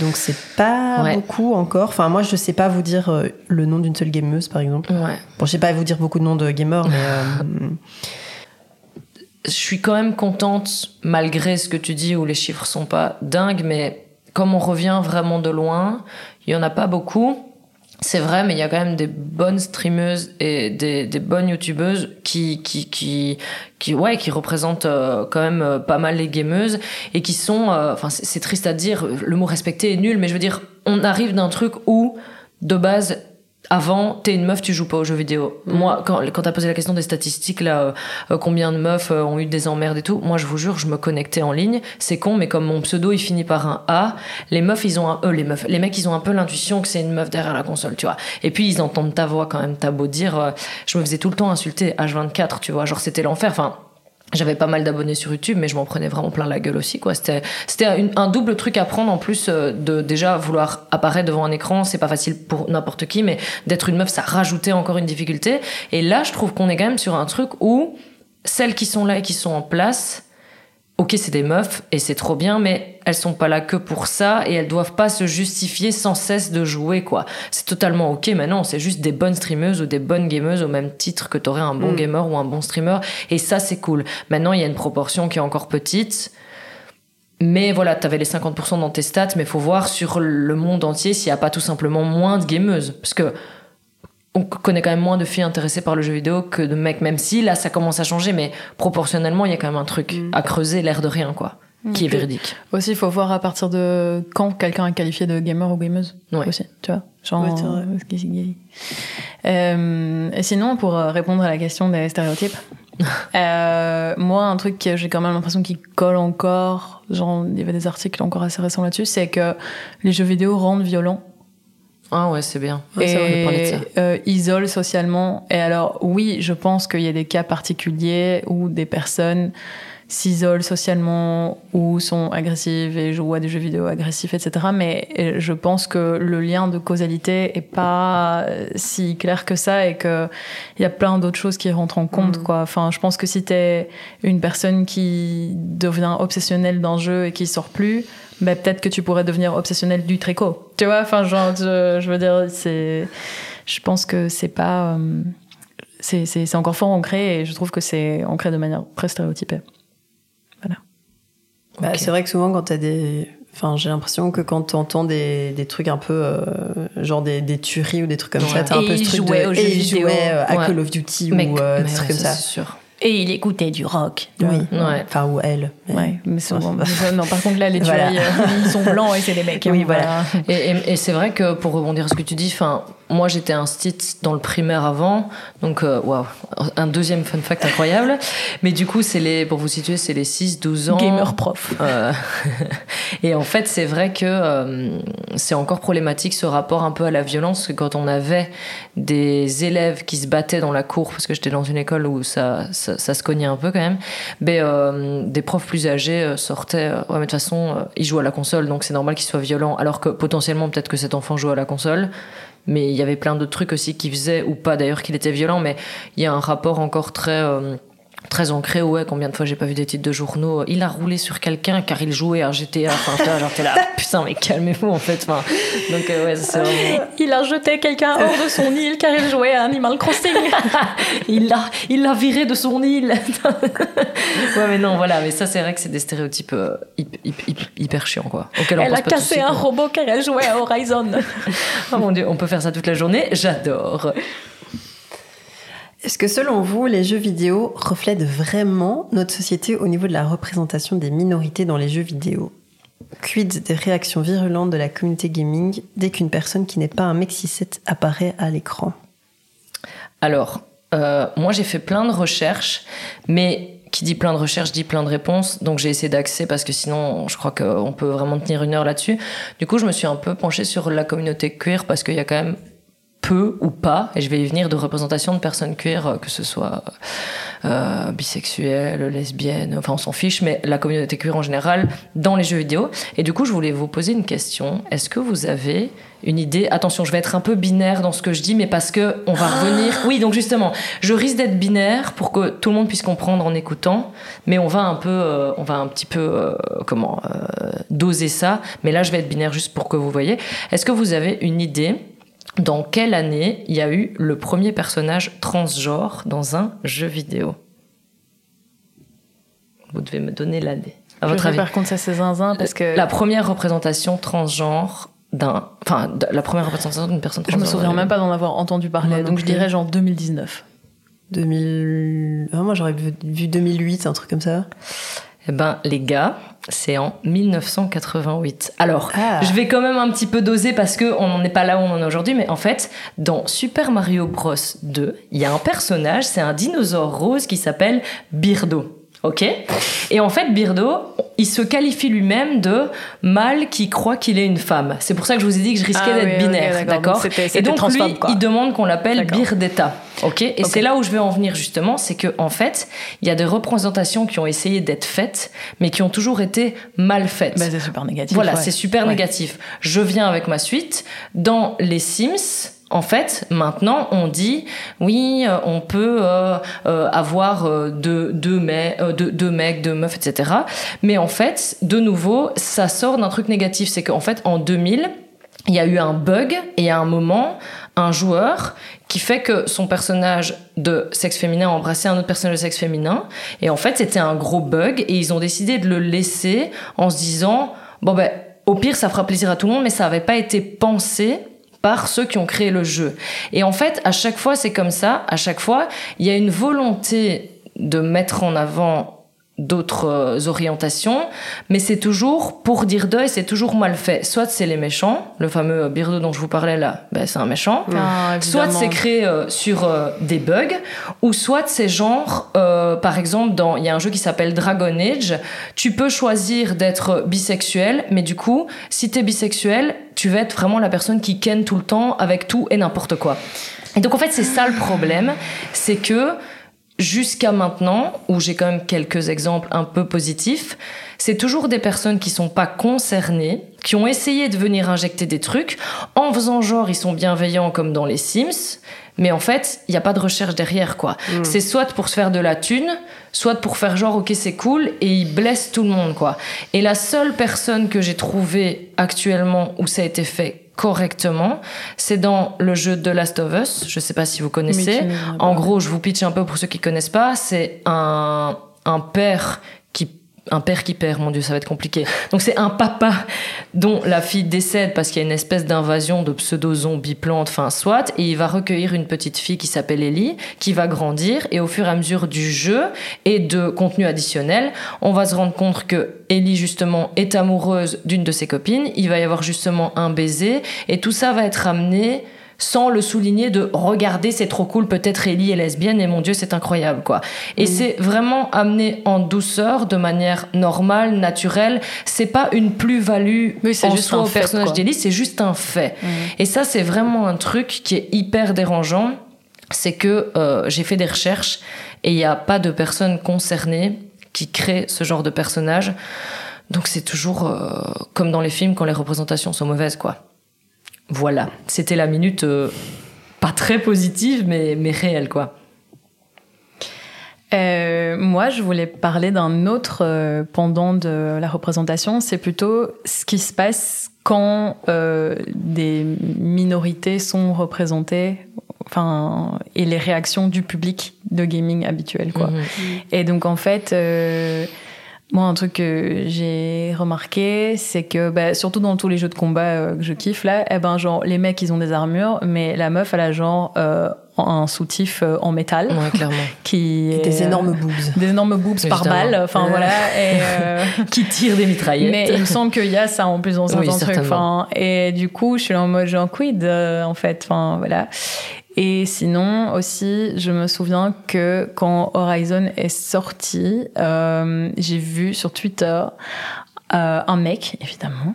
A: Donc c'est pas
B: Ouais.
A: beaucoup encore. Enfin moi je sais pas vous dire euh, le nom d'une seule gameuse par exemple.
B: Ouais.
A: Bon je sais pas vous dire beaucoup de noms de gamers mais euh,
B: je suis quand même contente, malgré ce que tu dis où les chiffres sont pas dingues, mais comme on revient vraiment de loin, il y en a pas beaucoup. C'est vrai, mais il y a quand même des bonnes streameuses et des, bonnes youtubeuses qui, qui, qui, qui, ouais, qui représentent euh, quand même euh, pas mal les gameuses et qui sont, euh, enfin, c'est triste à dire, le mot respecté est nul, mais je veux dire, on arrive d'un truc où, de base, avant, t'es une meuf, tu joues pas aux jeux vidéo. Moi, quand, quand t'as posé la question des statistiques, là, euh, euh, combien de meufs euh, ont eu des emmerdes et tout, moi, je vous jure, je me connectais en ligne. C'est con, mais comme mon pseudo, il finit par un A, les meufs, ils ont un, euh, les meufs, les mecs, ils ont un peu l'intuition que c'est une meuf derrière la console, tu vois. Et puis, ils entendent ta voix quand même, t'as beau dire, euh, je me faisais tout le temps insulter, H24, tu vois, genre, c'était l'enfer. Enfin, j'avais pas mal d'abonnés sur YouTube, mais je m'en prenais vraiment plein la gueule aussi, quoi. C'était, c'était un double truc à prendre en plus euh, de déjà vouloir apparaître devant un écran, c'est pas facile pour n'importe qui, mais d'être une meuf, ça rajoutait encore une difficulté. Et là, je trouve qu'on est quand même sur un truc où celles qui sont là et qui sont en place, ok, c'est des meufs et c'est trop bien, mais elles sont pas là que pour ça et elles doivent pas se justifier sans cesse de jouer, quoi. C'est totalement ok, mais non, c'est juste des bonnes streameuses ou des bonnes gameuses au même titre que t'aurais un bon
A: Mm.
B: gamer ou un bon streamer et ça, c'est cool. Maintenant, il y a une proportion qui est encore petite. Mais voilà, t'avais les 50% dans tes stats, mais faut voir sur le monde entier s'il n'y a pas tout simplement moins de gameuses. Parce que on connaît quand même moins de filles intéressées par le jeu vidéo que de mecs, même si là ça commence à changer, mais proportionnellement il y a quand même un truc
A: Mm.
B: à creuser, l'air de rien, quoi, qui est véridique.
C: Aussi, il faut voir à partir de quand quelqu'un est qualifié de gamer ou gameuse.
B: Ouais.
C: Aussi, tu vois. Genre,
A: Ouais,
C: euh, qui. Euh, et sinon, pour euh, répondre à la question des stéréotypes, euh, moi, un truc que j'ai quand même l'impression qu'il colle encore, genre, il y avait des articles encore assez récents là-dessus, c'est que les jeux vidéo rendent violents
B: Ah ouais, c'est bien.
A: Ouais,
B: de ça.
C: euh, isolent socialement. Et alors, oui, je pense qu'il y a des cas particuliers où des personnes s'isolent socialement ou sont agressives et jouent à des jeux vidéo agressifs, etc. Mais euh, je pense que le lien de causalité est pas euh, si clair que ça et que il y a plein d'autres choses qui rentrent en compte,
A: Mhm.
C: quoi. Enfin, je pense que si t'es une personne qui devient obsessionnelle d'un jeu et qui sort plus, ben peut-être que tu pourrais devenir obsessionnel du tricot. Tu vois, enfin, genre, je, je veux dire, c'est, je pense que c'est pas, euh, c'est, encore fort ancré et je trouve que c'est ancré de manière très stéréotypée.
A: Bah,
B: Ok.
A: C'est vrai que souvent, quand t'as des. Enfin, j'ai l'impression que quand t'entends des, des trucs un peu. euh, genre des, des tueries ou des trucs comme ça,
B: Ouais.
A: t'as un peu ce truc de.
C: aux
A: et il
C: vidéo.
A: jouait euh, à
B: Ouais.
A: Call of Duty
B: Mec,
A: ou euh, des trucs
B: ouais,
A: comme ça.
B: c'est sûr.
C: Et il écoutait du rock.
A: Oui.
B: Ouais.
A: Enfin, ou elle. mais-
C: Ouais, mais souvent, mais non, par contre, là, les
A: Voilà.
C: euh, ils sont blancs et c'est des mecs.
A: Oui,
C: hein,
A: voilà.
B: Et, et- et c'est vrai que pour rebondir à ce que tu dis, enfin, moi j'étais un stit dans le primaire avant, donc euh, waouh, un deuxième fun fact incroyable. Mais du coup, c'est les, pour vous situer, c'est les 6-12 ans.
C: Gamer prof.
B: Euh, et en fait, c'est vrai que euh, c'est encore problématique ce rapport un peu à la violence, que quand on avait des élèves qui se battaient dans la cour, parce que j'étais dans une école où ça, ça, ça se cognait un peu quand même, ben, euh, des profs plus âgés sortaient, ouais, mais de toute façon, ils jouent à la console, donc c'est normal qu'ils soient violents, alors que potentiellement, peut-être que cet enfant joue à la console. Mais il y avait plein d'autres trucs aussi qui faisaient, ou pas d'ailleurs qu'il était violent, mais il y a un rapport encore très... euh, très ancré ouais combien de fois j'ai pas vu des titres de journaux. Il a roulé sur quelqu'un car il jouait à GTA enfin genre t'es là putain mais calmez-vous en fait enfin. Donc euh, ouais c'est vraiment
C: Il a jeté quelqu'un hors de son île car il jouait à Animal Crossing.
B: il l'a il l'a viré de son île. Ouais mais non voilà mais ça c'est vrai que c'est des stéréotypes euh, hyp- hyp- hyp- hyper chiants quoi on
C: Elle
B: pense
C: a
B: pas
C: cassé un robot car elle jouait à Horizon.
B: oh mon dieu on peut faire ça toute la journée? J'adore
A: Est-ce que selon vous, les jeux vidéo reflètent vraiment notre société au niveau de la représentation des minorités dans les jeux vidéo? Quid des réactions virulentes de la communauté gaming dès qu'une personne qui n'est pas un mec 6 apparaît à l'écran?
B: Alors, euh, moi j'ai fait plein de recherches, mais qui dit plein de recherches dit plein de réponses, donc j'ai essayé d'axer parce que sinon je crois qu'on peut vraiment tenir une heure là-dessus. Du coup, je me suis un peu penchée sur la communauté queer parce qu'il y a quand même peu ou pas, et je vais y venir, de représentation de personnes queer, euh, que ce soit euh, bisexuelles, lesbiennes, enfin on s'en fiche, mais la communauté queer en général dans les jeux vidéo. Et du coup, je voulais vous poser une question. Est-ce que vous avez une idée Attention, je vais être un peu binaire dans ce que je dis, mais parce que on va revenir. Oui, donc justement, je risque d'être binaire pour que tout le monde puisse comprendre en écoutant, mais on va un peu, euh, on va un petit peu, euh, comment, euh, doser ça. Mais là, je vais être binaire juste pour que vous voyez. Est-ce que vous avez une idée dans quelle année il y a eu le premier personnage transgenre dans un jeu vidéo? Devez me donner l'année. À
C: Je
B: votre avis
C: par contre, ça c'est zinzin parce que
B: La première représentation transgenre d'un. Enfin, la première représentation d'une personne
C: je me
B: transgenre.
C: souviens même pas d'en avoir entendu parler. Donc je dirais genre 2019.
A: 2000. Ah, moi, j'aurais vu, vu 2008, un truc comme ça.
B: Eh ben, les gars, c'est en 1988. Alors,
A: Ah.
B: je vais quand même un petit peu doser parce que on n'en est pas là où on en est aujourd'hui, mais en fait, dans Super Mario Bros 2, il y a un personnage, c'est un dinosaure rose qui s'appelle Birdo. Ok Et en fait, Birdo, il se qualifie lui-même de mâle qui croit qu'il est une femme. C'est pour ça que je vous ai dit que je risquais
C: Ah
B: d'être
C: oui,
B: binaire,
C: d'accord.
B: d'accord Et donc lui,
C: quoi.
B: il demande qu'on l'appelle. Birdetta. Ok Et c'est là où je veux en venir justement, c'est que en fait, il y a des représentations qui ont essayé d'être faites, mais qui ont toujours été mal faites.
C: Bah, c'est super négatif.
B: Voilà,
C: ouais.
B: c'est super
C: Ouais.
B: négatif. Je viens avec ma suite. Dans les Sims, en fait, maintenant, on dit oui, euh, on peut euh, euh, avoir euh, deux, deux, euh, deux, deux mecs, deux meufs, etc. Mais en fait, de nouveau, ça sort d'un truc négatif. C'est qu'en fait, en 2000, il y a eu un bug et à un moment, un joueur qui fait que son personnage de sexe féminin a embrassé un autre personnage de sexe féminin. Et en fait, c'était un gros bug et ils ont décidé de le laisser en se disant, bon ben, au pire, ça fera plaisir à tout le monde, mais ça n'avait pas été pensé par ceux qui ont créé le jeu. Et en fait, à chaque fois, c'est comme ça. À chaque fois, il y a une volonté de mettre en avant d'autres euh, orientations, mais c'est toujours pour dire deux et c'est toujours mal fait. Soit c'est les méchants, le fameux Birdo dont je vous parlais là, ben, c'est un méchant.
C: Ah,
B: Soit c'est créé euh, sur euh, des bugs, ou soit c'est genre, euh, par exemple, dans il y a un jeu qui s'appelle Dragon Age, tu peux choisir d'être bisexuel, mais du coup, si t'es bisexuel, tu vas être vraiment la personne qui ken tout le temps avec tout et n'importe quoi. Et donc en fait, c'est ça le problème, c'est que jusqu'à maintenant, où j'ai quand même quelques exemples un peu positifs, c'est toujours des personnes qui sont pas concernées, qui ont essayé de venir injecter des trucs, en faisant genre ils sont bienveillants comme dans les Sims, mais en fait, il n'y a pas de recherche derrière, quoi. C'est soit pour se faire de la thune, soit pour faire genre, ok, c'est cool, et ils blessent tout le monde, quoi. Et la seule personne que j'ai trouvée actuellement où ça a été fait correctement, c'est dans le jeu The Last of Us. Je sais pas si vous connaissez. En gros, je vous pitch un peu pour ceux qui connaissent pas. C'est un, un père un père qui perd, mon dieu, ça va être compliqué. Donc c'est un papa dont la fille décède parce qu'il y a une espèce d'invasion de pseudo-zombies plantes, enfin soit, et il va recueillir une petite fille qui s'appelle Ellie, qui va grandir, et au fur et à mesure du jeu et de contenu additionnel, on va se rendre compte que Ellie justement est amoureuse d'une de ses copines, il va y avoir justement un baiser, et tout ça va être amené sans le souligner de regarder c'est trop cool peut-être Ellie est lesbienne et mon dieu c'est incroyable quoi. Et c'est vraiment amené en douceur de manière normale naturelle. C'est pas une plus-value
C: Oui, c'est
B: en
C: juste
B: soi au
C: fait,
B: personnage d'Ellie c'est juste un fait. Et ça c'est vraiment un truc qui est hyper dérangeant c'est que euh, j'ai fait des recherches et il n'y a pas de personnes concernées qui créent ce genre de personnage. Donc c'est toujours euh, comme dans les films quand les représentations sont mauvaises quoi voilà, c'était la minute euh, pas très positive, mais, mais réelle, quoi.
C: Euh, moi, je voulais parler d'un autre euh, pendant de la représentation. C'est plutôt ce qui se passe quand euh, des minorités sont représentées, enfin, et les réactions du public de gaming habituel, quoi.
B: Mhm.
C: Et donc, en fait, moi, un truc que j'ai remarqué, c'est que, bah, surtout dans tous les jeux de combat euh, que je kiffe, là, eh ben, genre, les mecs, ils ont des armures, mais la meuf, elle a genre euh, un soutif euh, en métal
B: Ouais, clairement.
C: qui
A: Et
C: est,
A: des
C: euh,
A: énormes boobs.
C: des énormes boobs par balle enfin
A: Ouais.
C: voilà et euh,
B: Qui tire des mitraillettes.
C: mais il me semble qu'il y a ça en plus dans
B: Oui,
C: certains trucs
B: certainement.
C: enfin et du coup je suis en mode genre quid euh, en fait enfin voilà et sinon aussi je me souviens que quand Horizon est sorti euh, j'ai vu sur Twitter euh, un mec évidemment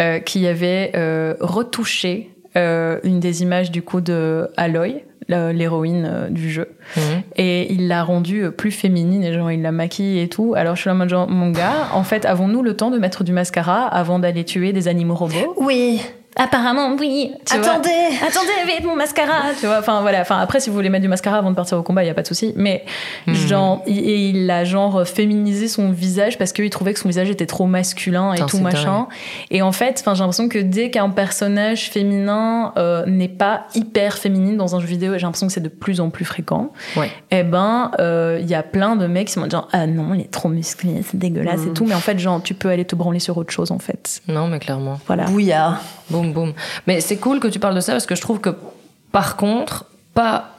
C: euh, qui avait retouché une des images du coup de Aloy l'héroïne du jeu
B: Mhm.
C: et il l'a rendue plus féminine et genre il l'a maquillée et tout. Alors je suis là mon gars, en fait avons-nous le temps de mettre du mascara avant d'aller tuer des animaux robots?
A: Oui.
C: Apparemment, oui. tu vois.
A: Attendez
C: Attendez, vite, mon mascara, tu vois. Enfin, voilà. Enfin, après, si vous voulez mettre du mascara avant de partir au combat, il y a pas de souci. Mais, genre, il, et il a, genre, féminisé son visage parce qu'il trouvait que son visage était trop masculin et tout machin. Et en fait, enfin, j'ai l'impression que dès qu'un personnage féminin euh, n'est pas hyper féminine dans un jeu vidéo, et j'ai l'impression que c'est de plus en plus fréquent,
B: Ouais.
C: eh ben, euh, il y a plein de mecs qui m'ont dit genre, ah non, il est trop musclé, c'est dégueulasse et tout. Mais en fait, genre, tu peux aller te branler sur autre chose, en fait.
B: Non, mais clairement.
C: Voilà.
A: Bouillard.
B: Boum, boum. Mais c'est cool que tu parles de ça parce que je trouve que, par contre, pas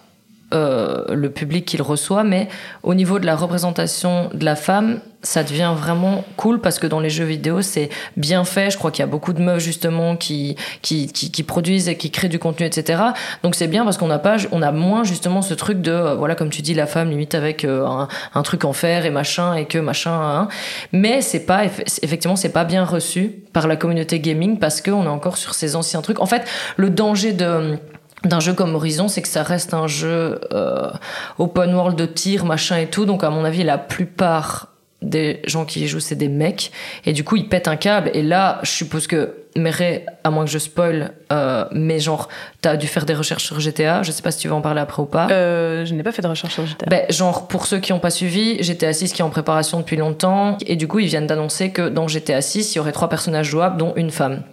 B: euh, le public qui le reçoit, mais au niveau de la représentation de la femme, ça devient vraiment cool parce que dans les jeux vidéo, c'est bien fait. Je crois qu'il y a beaucoup de meufs justement qui, qui, qui, produisent et qui créent du contenu, etc. Donc c'est bien parce qu'on n'a pas, on a moins justement ce truc de, euh, voilà, comme tu dis, la femme limite avec euh, un, un truc en fer et machin et que machin. hein. Mais c'est pas, eff- effectivement, c'est pas bien reçu par la communauté gaming parce qu'on est encore sur ces anciens trucs. En fait, le danger de d'un jeu comme Horizon, c'est que ça reste un jeu euh, open world de tir, machin et tout. Donc à mon avis, la plupart des gens qui y jouent, c'est des mecs. Et du coup, ils pètent un câble. Et là, je suppose que Meret, à moins que je spoil, euh, mais genre, t'as dû faire des recherches sur GTA. Je sais pas si tu veux en parler après ou pas.
C: Euh, je n'ai pas fait de recherche sur GTA.
B: Ben, genre, pour ceux qui n'ont pas suivi, GTA 6 qui est en préparation depuis longtemps. Et du coup, ils viennent d'annoncer que dans GTA 6, il y aurait trois personnages jouables, dont une femme.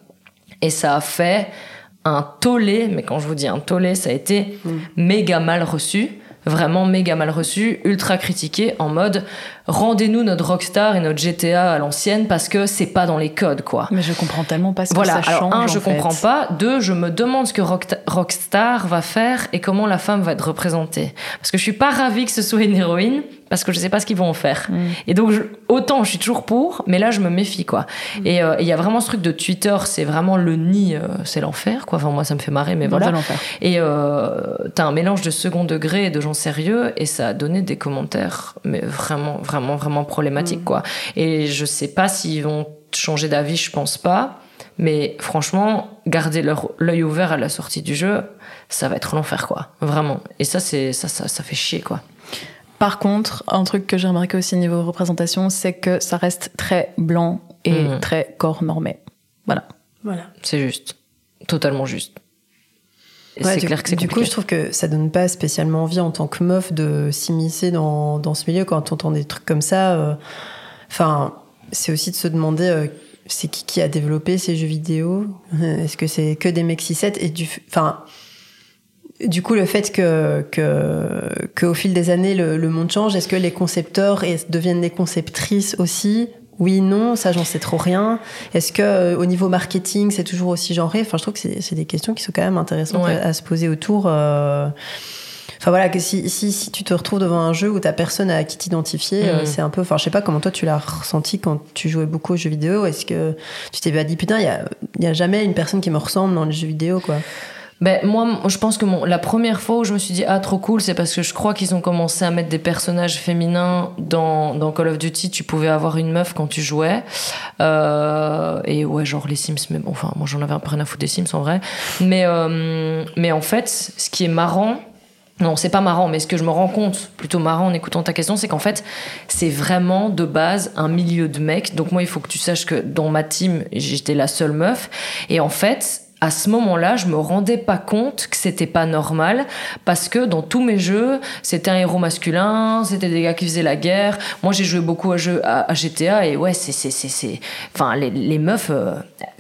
B: Et ça a fait un tollé, mais quand je vous dis un tollé, ça a été méga mal reçu. Vraiment méga mal reçu, ultra critiqué, en mode rendez-nous notre Rockstar et notre GTA à l'ancienne parce que c'est pas dans les codes, quoi.
C: Mais je comprends tellement pas ce
B: Voilà,
C: que ça
B: alors
C: change.
B: un,
C: en
B: je
C: fait.
B: comprends pas. Deux, je me demande ce que Rockstar va faire et comment la femme va être représentée. Parce que je suis pas ravie que ce soit une héroïne, parce que je sais pas ce qu'ils vont en faire.
C: Mm.
B: Et donc, je- autant je suis toujours pour, mais là, je me méfie, quoi.
C: Mm.
B: Et euh, il y a vraiment ce truc de Twitter, c'est vraiment le nid, euh, c'est l'enfer, quoi. Enfin, moi, ça me fait marrer, mais voilà. Et euh, t'as un mélange de second degré et de gens sérieux, et ça a donné des commentaires, mais vraiment, vraiment, vraiment problématiques, quoi. Et je sais pas s'ils vont changer d'avis, je pense pas. Mais franchement, garder leur l'œil ouvert à la sortie du jeu, ça va être l'enfer, quoi. Vraiment. Et ça, c'est ça, ça, ça fait chier, quoi.
C: Par contre, un truc que j'ai remarqué aussi niveau représentation, c'est que ça reste très blanc et
B: Mhm.
C: très corps normé. Voilà.
A: Voilà.
B: C'est juste, totalement juste.
A: Ouais,
B: c'est clair que c'est
A: du coup, je trouve que ça donne pas spécialement envie en tant que meuf de s'immiscer dans, dans ce milieu quand on entend des trucs comme ça. euh. Enfin, c'est aussi de se demander euh, c'est qui qui a développé ces jeux vidéo? Euh, Est-ce que c'est que des mecs 6-7 et du, enfin. Du coup, le fait que, que, que au fil des années, le, le monde change, est-ce que les concepteurs deviennent des conceptrices aussi? Oui, non, ça, j'en sais trop rien. Est-ce que euh, au niveau marketing, c'est toujours aussi genré? Enfin, je trouve que c'est c'est des questions qui sont quand même intéressantes
B: Ouais.
A: à, à se poser autour. euh. Enfin voilà, que si, si, si tu te retrouves devant un jeu où t'as personne à qui t'identifier, euh,
B: Mhm.
A: c'est un peu. Enfin, je sais pas comment toi tu l'as ressenti quand tu jouais beaucoup aux jeux vidéo. Est-ce que tu t'es pas dit putain, il y a, y a jamais une personne qui me ressemble dans les jeux vidéo, quoi?
B: Ben, moi, je pense que mon, la première fois où je me suis dit, ah, trop cool, c'est parce que je crois qu'ils ont commencé à mettre des personnages féminins dans, dans Call of Duty. Tu pouvais avoir une meuf quand tu jouais. Euh, et ouais, genre les Sims, mais bon, enfin, moi j'en avais un peu rien à foutre des Sims en vrai. Mais, euh, mais en fait, ce qui est marrant, non, c'est pas marrant, mais ce que je me rends compte, plutôt marrant en écoutant ta question, c'est qu'en fait, c'est vraiment de base un milieu de mecs. Donc moi, il faut que tu saches que dans ma team, j'étais la seule meuf. Et en fait, à ce moment-là, je me rendais pas compte que c'était pas normal parce que dans tous mes jeux, c'était un héros masculin, c'était des gars qui faisaient la guerre. Moi, j'ai joué beaucoup à, jeux, à, GTA et ouais, c'est c'est c'est c'est enfin les, les meufs euh,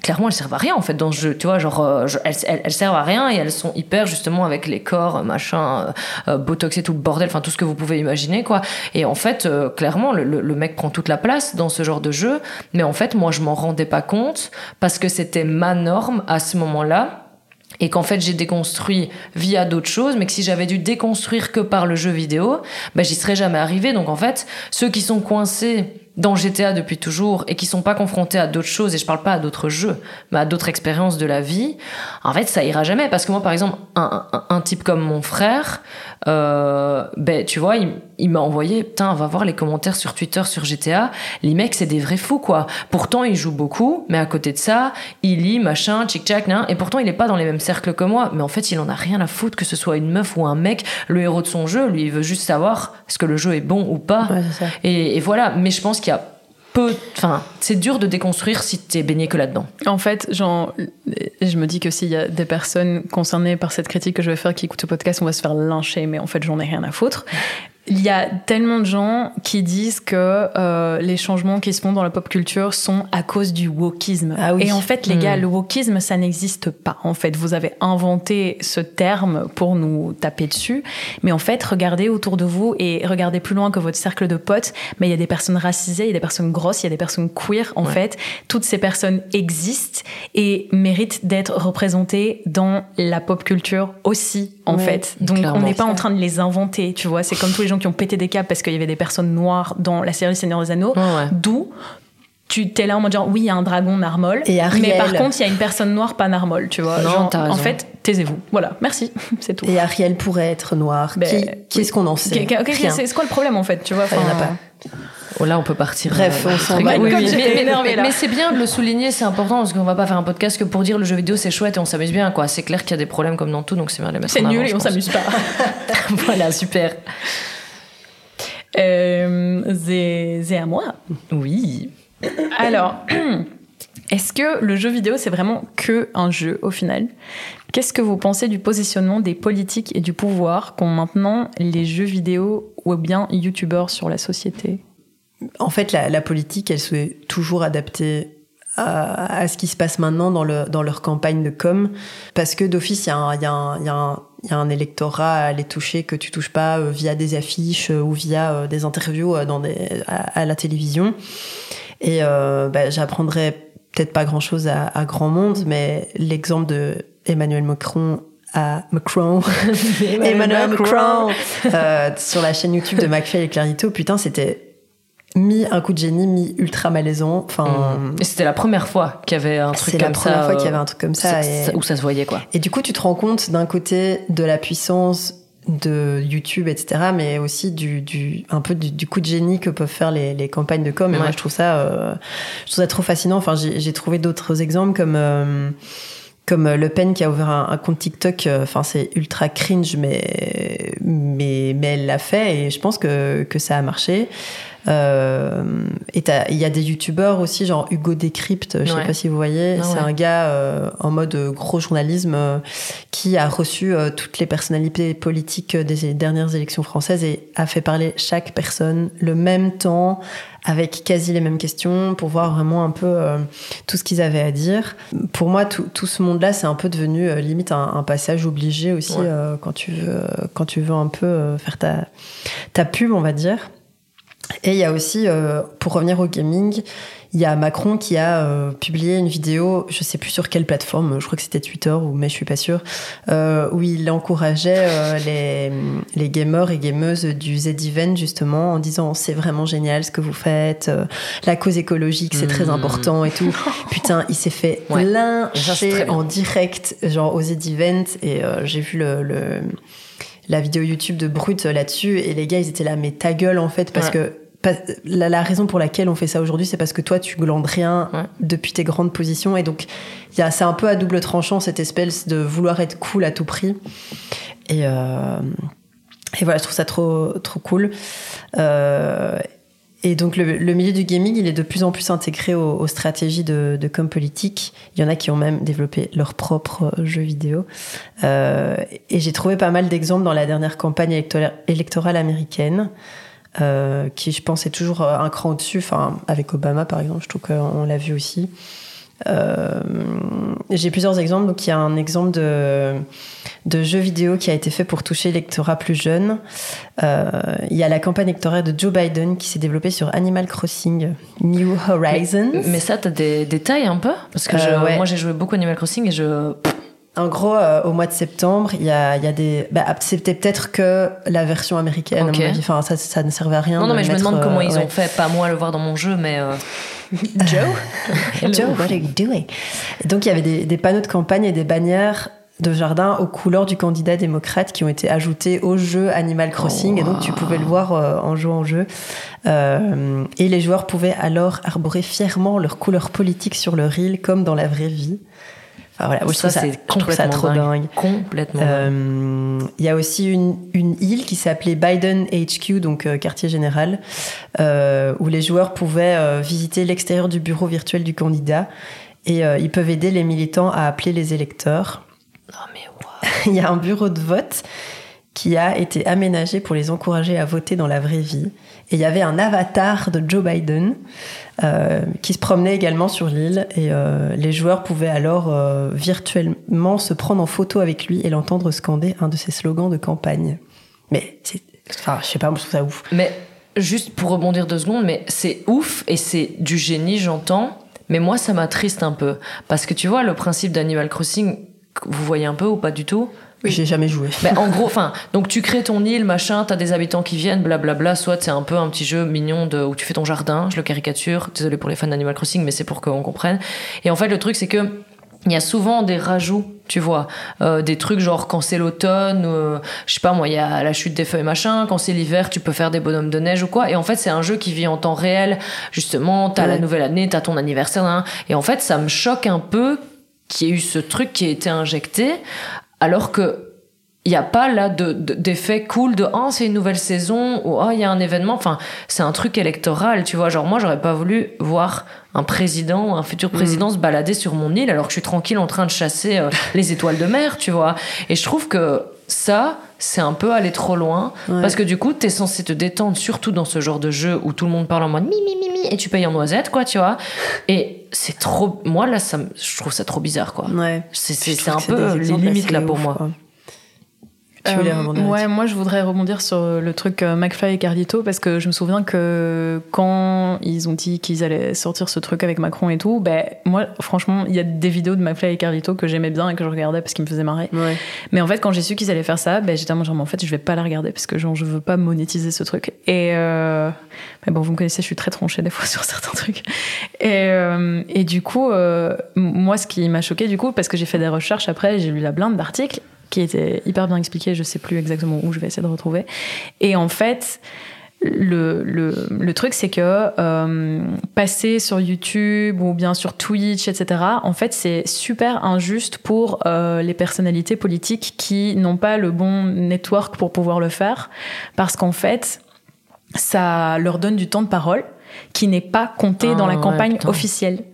B: clairement elles servent à rien en fait dans ce jeu, tu vois, genre euh, je- elles, elles, servent à rien et elles sont hyper justement avec les corps machin euh, euh, botox et tout le bordel, enfin tout ce que vous pouvez imaginer quoi. Et en fait, euh, clairement le, le, mec prend toute la place dans ce genre de jeu, mais en fait, moi je m'en rendais pas compte parce que c'était ma norme à ce moment-là et qu'en fait j'ai déconstruit via d'autres choses, mais que si j'avais dû déconstruire que par le jeu vidéo, ben j'y serais jamais arrivé. Donc en fait, ceux qui sont coincés dans GTA depuis toujours et qui sont pas confrontés à d'autres choses, et je parle pas à d'autres jeux, mais à d'autres expériences de la vie, en fait ça ira jamais. Parce que moi par exemple, un, un, un type comme mon frère, euh, ben tu vois, il, il m'a envoyé, putain, va voir les commentaires sur Twitter sur GTA, les mecs c'est des vrais fous quoi. Pourtant il joue beaucoup, mais à côté de ça, il lit machin, tchic tchac, nan, et pourtant il est pas dans les mêmes cercles que moi, mais en fait il en a rien à foutre que ce soit une meuf ou un mec, le héros de son jeu, lui il veut juste savoir est-ce que le jeu est bon ou pas.
A: Ouais.
B: Et, et voilà, mais je pense qu'il y a peu. Enfin, c'est dur de déconstruire si t'es baigné que là-dedans.
C: En fait, genre, je me dis que s'il y a des personnes concernées par cette critique que je vais faire qui écoutent ce podcast, on va se faire lyncher, mais en fait, j'en ai rien à foutre. Il y a tellement de gens qui disent que euh, les changements qui se font dans la pop culture sont à cause du wokisme.
A: Ah oui.
C: Et en fait, les gars,
B: Hmm.
C: le wokisme, ça n'existe pas. En fait, vous avez inventé ce terme pour nous taper dessus. Mais en fait, regardez autour de vous et regardez plus loin que votre cercle de potes. Mais il y a des personnes racisées, il y a des personnes grosses, il y a des personnes queer. En
B: Ouais.
C: fait, toutes ces personnes existent et méritent d'être représentées dans la pop culture aussi, en
A: Ouais,
C: fait. Donc, on n'est pas en train de les inventer, tu vois. C'est comme tous les gens qui ont pété des câbles parce qu'il y avait des personnes noires dans la série Seigneur des Anneaux.
B: Ouais.
C: D'où tu t'es là en mode genre oui il y a un dragon narmol
A: Et Ariel.
C: mais par contre il y a une personne noire pas narmol tu vois
B: Non,
C: Genre, en fait taisez-vous voilà merci c'est tout
A: Et Ariel pourrait être noire.
C: Ben,
A: qui qui est-ce qu'on en sait
C: c'est quoi le problème en fait tu vois
A: Enfin, il en a pas.
B: Oh, là, on peut partir.
A: Bref,
B: euh,
A: on s'en
C: couilles.
B: mais, c'est bien de le souligner, c'est important parce qu'on va pas faire un podcast que pour dire le jeu vidéo c'est chouette et on s'amuse bien, quoi. C'est clair qu'il y a des problèmes comme dans tout, donc c'est bien de les mettre
C: c'est
B: en
C: nul
B: avant,
C: et on s'amuse pas
B: voilà, super.
C: Euh, c'est c'est à moi
B: Oui.
C: Alors, est-ce que le jeu vidéo, c'est vraiment que un jeu au final? Qu'est-ce que vous pensez du positionnement des politiques et du pouvoir qu'ont maintenant les jeux vidéo ou bien youtubeurs sur la société?
A: En fait, la, politique, elle s'est toujours adaptée à, ce qui se passe maintenant dans, le, dans leur campagne de com. Parce que d'office, il y, a un- y a un électorat à aller toucher que tu touches pas euh, via des affiches euh, ou via euh, des interviews dans des, à, à la télévision. Et euh, bah, j'apprendrai peut-être pas grand-chose à, à grand monde, mais l'exemple de Emmanuel Macron à Macron Emmanuel Macron euh, sur la chaîne YouTube de McFly et Clarito, putain, c'était mi un coup de génie, mi ultra malaisant. Enfin,
B: Et c'était la première fois qu'il y avait un truc
A: c'est
B: comme
A: la
B: ça.
A: première fois
B: euh,
A: qu'il y avait un truc comme ça. et,
B: où ça se voyait, quoi.
A: et du coup, tu te rends compte d'un côté de la puissance de YouTube, etc., mais aussi du, du un peu du, du coup de génie que peuvent faire les, les campagnes de com. Et moi, je trouve ça, euh, je trouve ça trop fascinant. Enfin, j'ai j'ai trouvé d'autres exemples comme euh, comme Le Pen qui a ouvert un, un compte TikTok. euh, Enfin, c'est ultra cringe, mais mais mais elle l'a fait et je pense que que ça a marché. Euh, et il y a des youtubeurs aussi, genre Hugo Décrypte, je sais
B: Ouais.
A: pas si vous voyez, c'est
B: ouais.
A: un gars euh, en mode euh, gros journalisme euh, qui a reçu euh, toutes les personnalités politiques des dernières élections françaises et a fait parler chaque personne le même temps avec quasi les mêmes questions pour voir vraiment un peu tout ce qu'ils avaient à dire. Pour moi, tout, tout ce monde-là, c'est un peu devenu limite un, un passage obligé aussi
B: Ouais.
A: euh, quand tu veux quand tu veux un peu faire ta ta pub, on va dire. Et il y a aussi, euh, pour revenir au gaming, il y a Macron qui a euh, publié une vidéo, je sais plus sur quelle plateforme, je crois que c'était Twitter, ou mais je suis pas sûre, euh, où il encourageait euh, les, les gamers et gameuses du Z-Event justement en disant c'est vraiment génial ce que vous faites, euh, la cause écologique c'est très
B: Mhm.
A: important et tout. Putain, il s'est fait
B: Ouais.
A: Lyncher en direct, genre au Z-Event, et euh, j'ai vu le, le- la vidéo YouTube de Brut là-dessus, et les gars ils étaient là, mais ta gueule en fait, parce
B: Ouais.
A: que la, la raison pour laquelle on fait ça aujourd'hui, c'est parce que toi, tu glandes rien
B: Ouais.
A: depuis tes grandes positions. Et donc, il y a- c'est un peu à double tranchant, cette espèce de vouloir être cool à tout prix. Et, euh, et voilà, je trouve ça trop, trop cool. Euh, et donc, le, le milieu du gaming, il est de plus en plus intégré aux, aux stratégies de, de com politique. Il y en a qui ont même développé leur propre jeu vidéo. Euh, et j'ai trouvé pas mal d'exemples dans la dernière campagne électorale, électorale américaine. euh, qui je pense est toujours euh, un cran au-dessus, enfin avec Obama par exemple, je trouve qu'on l'a vu aussi. Euh, J'ai plusieurs exemples. Donc, il y a un exemple de, de jeu vidéo qui a été fait pour toucher l'électorat plus jeune. Euh, il y a la campagne électorale de Joe Biden qui s'est développée sur Animal Crossing New Horizons.
B: Mais ça, t'as des détails un peu? Parce que je-
A: Euh, ouais.
B: moi, j'ai joué beaucoup à Animal Crossing et je.
A: En gros, euh, au mois de septembre, il y a, il y a des. Bah, c'était peut-être que la version américaine. à
B: Ok.
A: mon avis. Enfin, ça, ça ne servait à rien.
B: Non, non, mais je me demande comment
A: euh,
B: ils
A: ouais.
B: ont fait. Pas moi le voir dans mon jeu, mais. euh,
A: Joe, Joe, what are you doing? Donc, il y avait des, des panneaux de campagne et des bannières de jardin aux couleurs du candidat démocrate qui ont été ajoutés au jeu Animal Crossing. Et donc, tu pouvais le voir euh, en jouant au jeu. Euh, et les joueurs pouvaient alors arborer fièrement leur couleur politique sur leur île, comme dans la vraie vie. Enfin, voilà,
B: ça,
A: trouve ça,
B: c'est
A: ça
B: complètement
A: trop
B: dingue.
A: dingue.
B: Complètement.
A: Euh, Il y a aussi une, une île qui s'appelait Biden HQ, donc euh, quartier général, euh, où les joueurs pouvaient visiter l'extérieur du bureau virtuel du candidat et ils peuvent aider les militants à appeler les électeurs.
B: Non, mais waouh.
A: Il y a un bureau de vote qui a été aménagé pour les encourager à voter dans la vraie vie. Et il y avait un avatar de Joe Biden euh, qui se promenait également sur l'île et euh, les joueurs pouvaient alors euh, virtuellement se prendre en photo avec lui et l'entendre scander un de ses slogans de campagne. Mais c'est, enfin, je sais pas, je trouve ça ouf.
B: Mais juste pour rebondir deux secondes, mais c'est ouf et c'est du génie, j'entends. Mais moi, ça m'attriste un peu. Parce que tu vois, le principe d'Animal Crossing, vous voyez un peu ou pas du tout?
A: J'ai jamais joué.
B: Ben, en gros, enfin, donc tu crées ton île, machin, t'as des habitants qui viennent, blablabla. Soit c'est un peu un petit jeu mignon de, où tu fais ton jardin, je le caricature. Désolé pour les fans d'Animal Crossing, mais c'est pour qu'on comprenne. Et en fait, le truc, c'est que il y a souvent des rajouts, tu vois, Euh, des trucs genre quand c'est l'automne, euh, je sais pas moi, il y a la chute des feuilles machin. Quand c'est l'hiver, tu peux faire des bonhommes de neige ou quoi. Et en fait, c'est un jeu qui vit en temps réel. Justement, t'as la nouvelle année, t'as ton anniversaire, hein. et en fait, ça me choque un peu qu'il y ait eu ce truc qui a été injecté, alors que il n'y a pas là de, de- d'effet cool de oh c'est une nouvelle saison ou oh il y a un événement. Enfin c'est un truc électoral tu vois. Genre moi j'aurais pas voulu voir un président ou un futur président se balader sur mon île alors que je suis tranquille en train de chasser euh, les étoiles de mer tu vois. Et je trouve que ça c'est un peu aller trop loin.
A: Ouais.
B: parce que du coup t'es censé te détendre surtout dans ce genre de jeu où tout le monde parle en mode mi mi mi mi et tu payes en noisette quoi tu vois. Et c'est trop moi là ça me- je trouve ça trop bizarre quoi
A: Ouais.
B: c'est un peu les
A: exemples
B: limites là pour moi
A: quoi. Tu voulais
C: Euh,
A: rebondir
C: ouais, moi je voudrais rebondir sur le truc euh, McFly et Carlito parce que je me souviens que quand ils ont dit qu'ils allaient sortir ce truc avec Macron et tout, ben moi franchement il y a des vidéos de McFly et Carlito que j'aimais bien et que je regardais parce qu'ils me faisaient marrer.
A: Ouais.
C: Mais en fait quand j'ai su qu'ils allaient faire ça, ben j'étais genre, mais en fait je vais pas la regarder parce que genre je veux pas monétiser ce truc. Et euh, mais bon vous me connaissez, je suis très tranchée des fois sur certains trucs. Et euh, et du coup euh, moi ce qui m'a choqué du coup parce que j'ai fait des recherches après, j'ai lu la blinde d'articles qui était hyper bien expliqué, je sais plus exactement où, je vais essayer de retrouver. Et en fait, le, le, le truc, c'est que euh, passer sur YouTube ou bien sur Twitch, etc., en fait, c'est super injuste pour euh, les personnalités politiques qui n'ont pas le bon network pour pouvoir le faire. Parce qu'en fait, ça leur donne du temps de parole qui n'est pas compté
B: Ah,
C: dans la
B: ouais,
C: campagne officielle.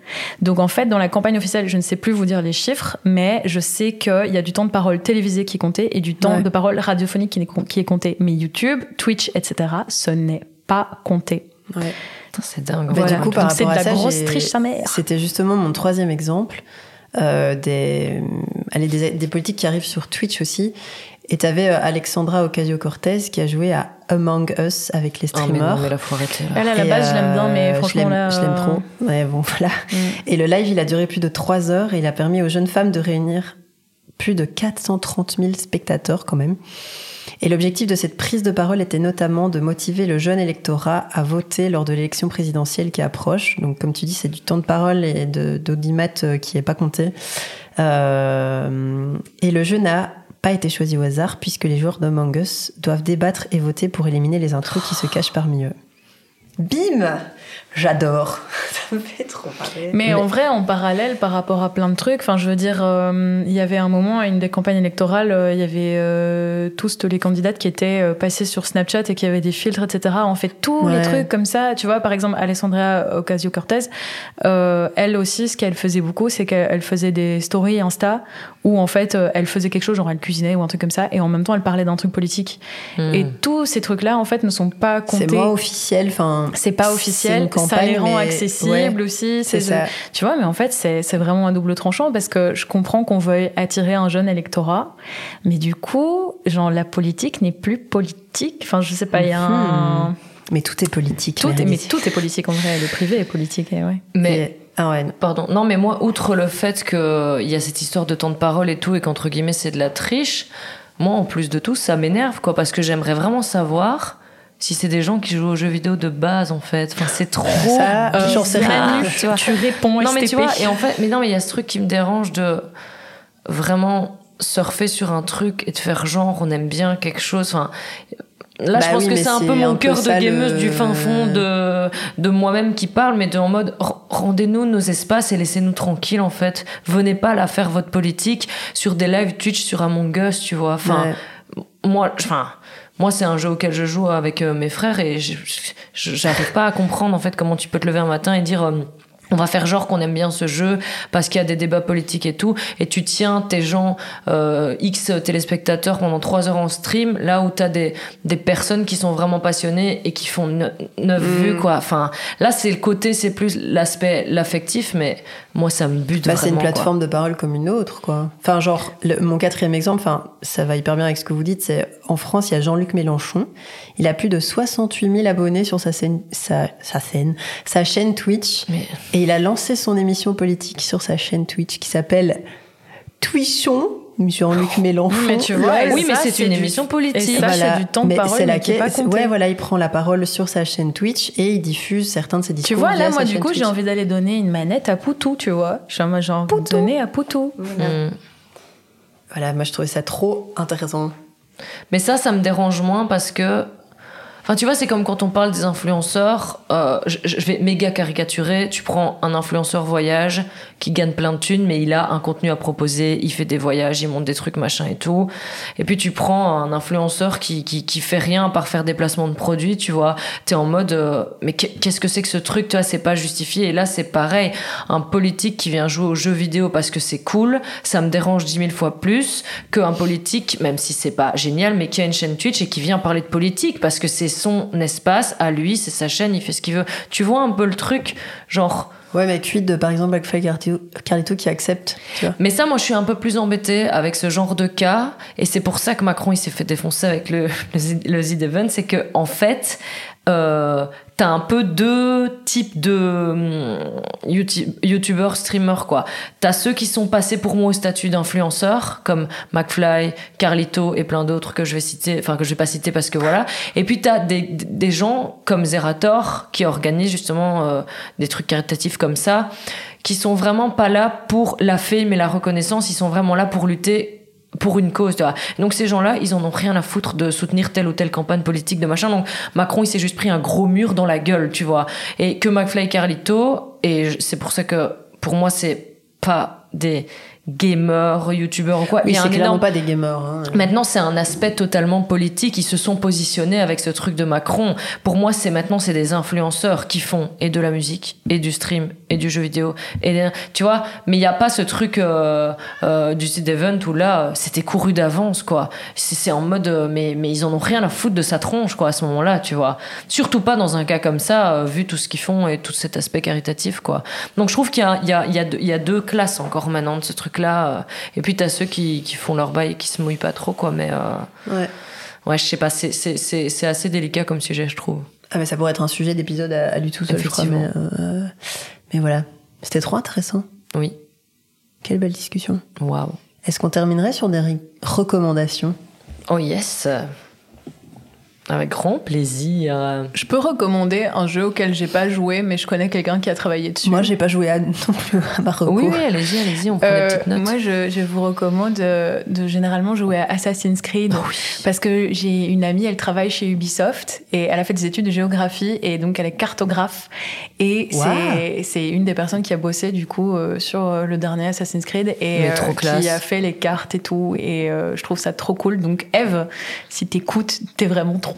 C: Donc en fait, dans la campagne officielle, je ne sais plus vous dire les chiffres, mais je sais qu'il y a du temps de parole télévisé qui est compté et du temps
A: Ouais.
C: de parole radiophonique qui, est compté. Mais YouTube, Twitch, etc., ce n'est pas compté.
A: Ouais.
B: C'est dingue.
A: Bah,
C: Voilà.
A: du coup, par
C: Donc c'est de
A: rapport à
C: la
A: ça,
C: grosse triche sa mère.
A: C'était justement mon troisième exemple. Euh, des, allez, des, des politiques qui arrivent sur Twitch aussi. Et t'avais euh, Alexandra Ocasio-Cortez qui a joué à Among Us avec les
B: mais
A: streamers.
B: non, mais là, faut arrêter. là.
C: Elle, à la
A: Et,
C: base, je l'aime bien,
A: euh,
C: mais
A: je
C: franchement,
A: l'aime-. Je l'aime
C: euh,
A: trop. Ouais, bon, voilà.
C: mm.
A: Et le live, il a duré plus de trois heures et il a permis aux jeunes femmes de réunir plus de 430 000 spectateurs quand même. Et l'objectif de cette prise de parole était notamment de motiver le jeune électorat à voter lors de l'élection présidentielle qui approche. Donc, comme tu dis, c'est du temps de parole et d'audimat euh, qui est pas compté. Euh, et le jeu n'a pas été choisi au hasard puisque les joueurs d'Among doivent débattre et voter pour éliminer les intrus qui se cachent parmi eux. Bim J'adore. Ça me fait trop marrer.
C: Mais en vrai, en parallèle, par rapport à plein de trucs, enfin, je veux dire, euh, il y avait un moment, à une des campagnes électorales, euh, il y avait euh, tous les candidates qui étaient euh, passés sur Snapchat et qui avaient des filtres, etc. En fait, tous les trucs comme ça. Tu vois, par exemple, Alessandra Ocasio-Cortez, euh, elle aussi, ce qu'elle faisait beaucoup, c'est qu'elle faisait des stories Insta où, en fait, euh, elle faisait quelque chose, genre elle cuisinait ou un truc comme ça, et en même temps, elle parlait d'un truc politique.
B: Hmm.
C: Et tous ces trucs-là, en fait, ne sont pas comptés.
A: C'est moins officiel. Enfin,
C: C'est pas officiel, ça les rend
A: mais-
C: accessibles
A: ouais,
C: aussi.
A: c'est ça.
C: Tu vois, mais en fait, c'est vraiment un double tranchant parce que je comprends qu'on veuille attirer un jeune électorat, mais du coup, genre, la politique n'est plus politique. Enfin, je sais pas, il y a un.
A: Mhm. Mais tout est politique.
C: Tout est, mais tout est politique en vrai, le privé est politique, et ouais.
B: Mais
A: Et- Ah ouais. non.
B: Pardon. Non, mais moi, outre le fait qu'il y a cette histoire de temps de parole et tout, et qu'entre guillemets, c'est de la triche, moi, en plus de tout, ça m'énerve, quoi, parce que j'aimerais vraiment savoir si c'est des gens qui jouent aux jeux vidéo de base, en fait. Enfin, c'est trop.
A: Ça,
C: Euh,
A: j'en sais rien.
B: Tu vois.
C: tu réponds
B: Non, mais tu vois, et en fait, mais non, mais il y a ce truc qui me dérange de vraiment surfer sur un truc et de faire genre, on aime bien quelque chose. Enfin, Là, je
A: Bah
B: pense
A: oui,
B: que c'est un peu mon cœur de gameuse
A: le-
B: du fin fond de, de moi-même qui parle, mais de en mode rendez-nous nos espaces et laissez-nous tranquilles en fait. Venez pas là faire votre politique sur des lives Twitch sur Among Us, tu vois. Enfin,
A: Ouais.
B: moi, enfin, moi c'est un jeu auquel je joue avec euh, mes frères et j'arrive pas à comprendre en fait comment tu peux te lever un matin et dire. On va faire genre qu'on aime bien ce jeu parce qu'il y a des débats politiques et tout, et tu tiens tes gens euh, X téléspectateurs pendant trois heures en stream, là où t'as des des personnes qui sont vraiment passionnées et qui font ne- neuf
A: Mm.
B: vues quoi. Enfin, là c'est le côté, c'est plus l'aspect l'affectif, mais moi ça me bute
A: Bah, c'est une
B: quoi.
A: plateforme de parole comme une autre, quoi. Enfin, genre, le- mon quatrième exemple, enfin, ça va hyper bien avec ce que vous dites, c'est en France, il y a Jean-Luc Mélenchon. Il a plus de 68 000 abonnés sur sa scène, sa, sa scène, sa chaîne Twitch.
B: Mais-
A: Et il a lancé son émission politique sur sa chaîne Twitch qui s'appelle Twitchon. Jean-Luc Mélenchon.
C: mais tu vois, et
B: oui, mais c'est une
C: du-
B: émission
C: et
B: politique.
C: ça, c'est du temps de
A: mais
C: parole, mais qui est pas compté.
A: ouais, voilà, il prend la parole sur sa chaîne Twitch et il diffuse certains de ses discours.
C: Tu vois, là, moi, du coup, j'ai envie d'aller donner une manette à Poutou, tu vois. J'ai envie de donner à Poutou.
B: Mm.
A: Voilà, moi je trouvais ça trop intéressant.
B: Mais ça, ça me dérange moins parce que. Enfin, tu vois, c'est comme quand on parle des influenceurs. euh, je, je vais méga caricaturer. Tu prends un influenceur voyage qui gagne plein de thunes, mais il a un contenu à proposer. Il fait des voyages, il monte des trucs, machin et tout. Et puis tu prends un influenceur qui, qui, qui fait rien à part faire des placements de produits, tu vois. T'es en mode, euh, mais qu'est- qu'est-ce que c'est que ce truc, tu vois, c'est pas justifié. Et là, c'est pareil. Un politique qui vient jouer aux jeux vidéo parce que c'est cool, ça me dérange dix mille fois plus qu'un politique, même si c'est pas génial, mais qui a une chaîne Twitch et qui vient parler de politique parce que c'est son espace à lui, c'est sa chaîne, il fait ce qu'il veut. Tu vois un peu le truc, genre.
A: Ouais, mais cuite de par exemple McFly Carlito, Carlito qui accepte, tu vois.
B: Mais ça, moi, je suis un peu plus embêtée avec ce genre de cas, et c'est pour ça que Macron il s'est fait défoncer avec le le, Z- le Z-Event, c'est que en fait, euh, t'as un peu deux types de hum, youtu- youtubeurs, streamers quoi. T'as ceux qui sont passés pour moi au statut d'influenceurs, comme McFly, Carlito et plein d'autres que je vais citer, enfin que je vais pas citer parce que voilà. Et puis t'as des, des gens comme Zerator qui organisent justement euh, des trucs caritatifs comme ça, qui sont vraiment pas là pour la fame et la reconnaissance, ils sont vraiment là pour lutter pour une cause, tu vois. Donc ces gens-là, ils en ont rien à foutre de soutenir telle ou telle campagne politique de machin. Donc Macron, il s'est juste pris un gros mur dans la gueule, tu vois. Et que McFly et Carlito, et c'est pour ça que pour moi, c'est pas des gamers, youtubeurs ou quoi.
A: Oui, c'est clairement
B: énorme
A: pas des gamers. hein.
B: Maintenant, c'est un aspect totalement politique. Ils se sont positionnés avec ce truc de Macron. Pour moi, c'est maintenant, c'est des influenceurs qui font et de la musique, et du stream, et du jeu vidéo. Et tu vois, mais il n'y a pas ce truc euh, euh, du site event où là, euh, c'était couru d'avance, quoi. C'est en mode, euh, mais, mais ils en ont rien à foutre de sa tronche, quoi, à ce moment-là, tu vois. Surtout pas dans un cas comme ça, vu tout ce qu'ils font et tout cet aspect caritatif, quoi. Donc, je trouve qu'il y y, y, y a deux classes encore maintenant de ce truc-là. Et puis, t'as ceux qui, qui font leur bail et qui se mouillent pas trop, quoi. Mais
A: Ouais.
B: ouais, je sais pas, c'est- assez délicat comme sujet, je trouve.
A: Ah, mais ça pourrait être un sujet d'épisode à, à lui tout seul, je crois. Mais,
B: Effectivement.
A: Mais voilà. C'était trop intéressant.
B: Oui.
A: Quelle belle discussion.
B: Waouh.
A: Est-ce qu'on terminerait sur des recommandations
B: Oh yes. Avec grand plaisir.
C: Je peux recommander un jeu auquel j'ai pas joué, mais je connais quelqu'un qui a travaillé dessus.
A: Moi, j'ai pas joué à, non plus à Marocco.
B: Oui, oui, allez-y, allez-y, on prend
C: Euh,
B: des petites notes.
C: moi, je, je vous recommande euh, de généralement jouer à Assassin's Creed
B: Oh
C: parce que j'ai une amie, elle travaille chez Ubisoft et elle a fait des études de géographie et donc elle est cartographe et
A: Wow.
C: c'est une des personnes qui a bossé du coup euh, sur euh, le dernier Assassin's Creed et
B: classe.
C: qui a fait les cartes et tout et euh, je trouve ça trop cool. Donc Eve, si t'écoutes, t'es vraiment trop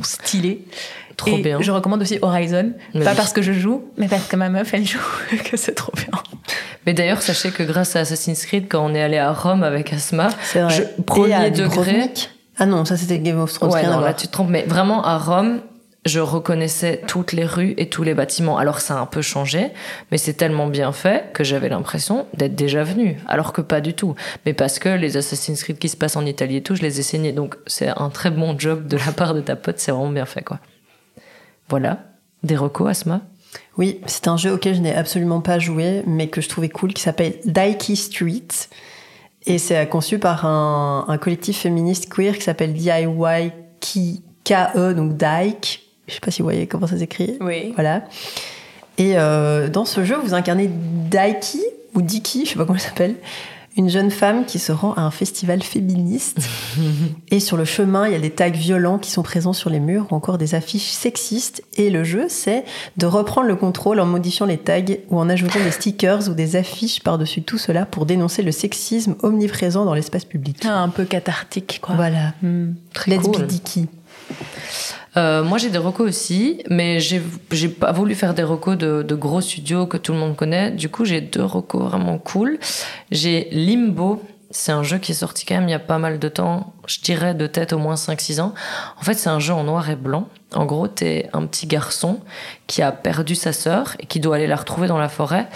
B: Trop
C: Et
B: bien.
C: Je recommande aussi Horizon,
B: Mais
C: pas
B: oui.
C: parce que je joue, mais parce que ma meuf elle joue, que c'est trop bien.
B: Mais d'ailleurs, sachez que grâce à Assassin's Creed, quand on est allé à Rome avec Asma, je-
A: Et
B: premier
A: à
B: degré.
A: Dubrovnik? Ah non, ça c'était Game of Thrones.
B: Ouais, non, là tu te trompes, mais vraiment à Rome, je reconnaissais toutes les rues et tous les bâtiments. Alors ça a un peu changé, mais c'est tellement bien fait que j'avais l'impression d'être déjà venu, alors que pas du tout. Mais parce que les Assassin's Creed qui se passent en Italie et tout, je les ai saignés. Donc c'est un très bon job de la part de ta pote, c'est vraiment bien fait quoi. Voilà, des recos, Asma?
A: Oui, c'est un jeu auquel je n'ai absolument pas joué, mais que je trouvais cool, qui s'appelle Daiki Street. Et c'est conçu par un, collectif féministe queer qui s'appelle DIY KE, donc Dike. Je sais pas si vous voyez comment ça s'écrit.
C: Oui.
A: Voilà. Et euh, dans ce jeu, vous incarnez Daiki, ou Diki, je sais pas comment elle s'appelle, une jeune femme qui se rend à un festival féministe. et sur le chemin, il y a des tags violents qui sont présents sur les murs ou encore des affiches sexistes. Et le jeu, c'est de reprendre le contrôle en modifiant les tags ou en ajoutant des stickers ou des affiches par-dessus tout cela pour dénoncer le sexisme omniprésent dans l'espace public.
C: Ah, un peu cathartique, quoi.
A: Voilà.
C: Hmm.
A: Let's
B: cool.
A: be dicky.
B: Euh, moi, j'ai des recos aussi, mais j'ai pas voulu faire des recos de, de gros studios que tout le monde connaît. Du coup, j'ai deux recos vraiment cool. J'ai Limbo. C'est un jeu qui est sorti quand même il y a pas mal de temps. Je dirais de tête au moins 5-6 ans. En fait, c'est un jeu en noir et blanc. En gros, t'es un petit garçon qui a perdu sa sœur et qui doit aller la retrouver dans la forêt.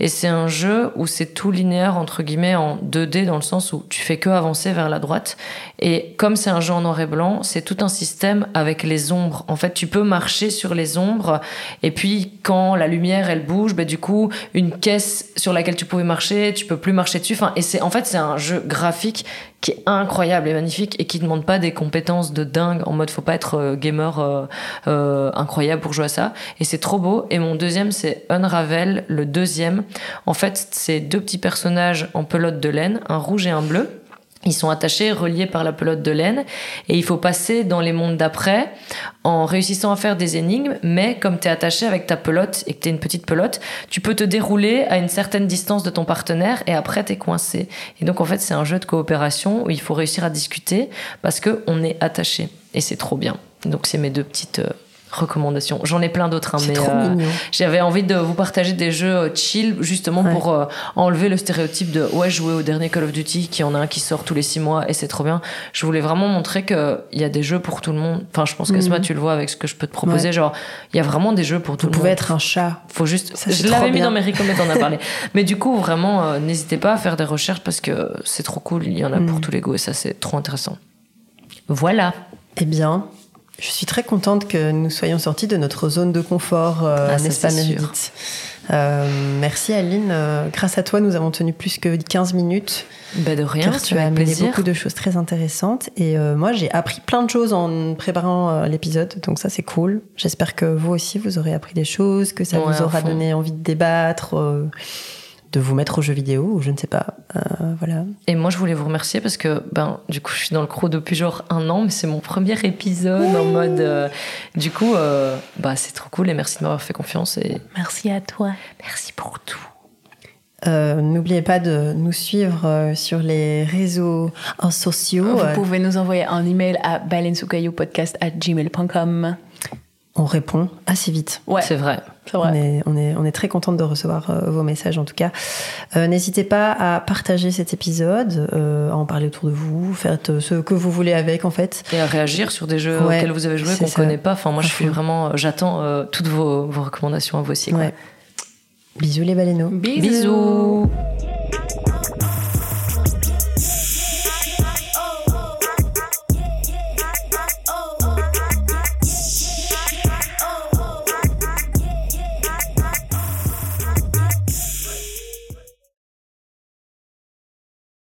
B: Et c'est un jeu où c'est tout linéaire, entre guillemets, en 2D, dans le sens où tu fais que avancer vers la droite. Et comme c'est un jeu en noir et blanc, c'est tout un système avec les ombres. En fait, tu peux marcher sur les ombres. Et puis, quand la lumière, elle bouge, ben, du coup, une caisse sur laquelle tu pouvais marcher, tu peux plus marcher dessus. Enfin, et c'est, en fait, c'est un jeu graphique qui est incroyable et magnifique et qui demande pas des compétences de dingue en mode faut pas être euh, gamer euh, euh, incroyable pour jouer à ça. Et c'est trop beau. Et mon deuxième c'est Unravel le deuxième. En fait c'est deux petits personnages en pelote de laine un rouge et un bleu ils sont attachés, reliés par la pelote de laine, et il faut passer dans les mondes d'après en réussissant à faire des énigmes, mais comme tu es attaché avec ta pelote et que tu une petite pelote, tu peux te dérouler à une certaine distance de ton partenaire et après tu es coincé. Et donc en fait c'est un jeu de coopération où il faut réussir à discuter parce que on est attaché et c'est trop bien. Donc c'est mes deux petites euh, recommandations. J'en ai plein d'autres, hein, mais euh, j'avais envie de vous partager des jeux euh, chill justement
A: Ouais.
B: pour euh, enlever le stéréotype de ouais jouer au dernier Call of Duty qui en a un qui sort tous les six mois et c'est trop bien. Je voulais vraiment montrer que il y a des jeux pour tout le monde. Enfin, je pense que. Sma, tu le vois avec ce que je peux te proposer.
A: Ouais.
B: Genre, il y a vraiment des jeux pour tout
A: Vous
B: le
A: pouvez
B: monde.
A: être un chat.
B: Faut juste.
A: Ça,
B: je l'avais mis dans mes recommandations, on en a parlé. Mais du coup, vraiment, euh, n'hésitez pas à faire des recherches parce que c'est trop cool. Il y en a pour
A: Mhm.
B: tous les goûts et ça, c'est trop intéressant. Voilà.
A: Eh bien, je suis très contente que nous soyons sortis de notre zone de confort, euh,
B: Ah,
A: n'est-ce pas. Meredith Euh, Merci Aline. Euh, grâce à toi, nous avons tenu plus que 15 minutes.
B: Ben de rien,
A: car tu as amené
B: plaisir.
A: beaucoup de choses très intéressantes. Et euh, moi, j'ai appris plein de choses en préparant l'épisode. Donc ça, c'est cool. J'espère que vous aussi, vous aurez appris des choses, que ça
B: Ouais,
A: vous aura donné envie de débattre, de vous mettre aux jeux vidéo, ou je ne sais pas. Euh, voilà.
B: Et moi, je voulais vous remercier parce que, ben, du coup, je suis dans le crew depuis genre un an, mais c'est mon premier épisode en mode. euh, du coup, euh, bah, c'est trop cool et merci de m'avoir fait confiance et
C: Merci à toi.
B: merci pour tout.
A: Euh, N'oubliez pas de nous suivre euh, sur les réseaux sociaux.
C: Vous
A: Euh,
C: pouvez nous envoyer un email à baleinesoukayopodcast@gmail.com.
A: on répond assez vite.
C: Ouais,
B: C'est vrai.
C: c'est
A: On
C: vrai.
A: est, on, est, on est très contente de recevoir euh, vos messages en tout cas. Euh, N'hésitez pas à partager cet épisode, euh, à en parler autour de vous, faites ce que vous voulez avec en fait.
B: Et à réagir sur des jeux
A: Ouais,
B: auxquels vous avez joué qu'on
A: ça.
B: connaît pas. Enfin, moi, je suis vraiment. euh, J'attends euh, toutes vos, vos recommandations à vous aussi. Quoi.
A: Ouais. Bisous les baleineaux.
B: Bisous.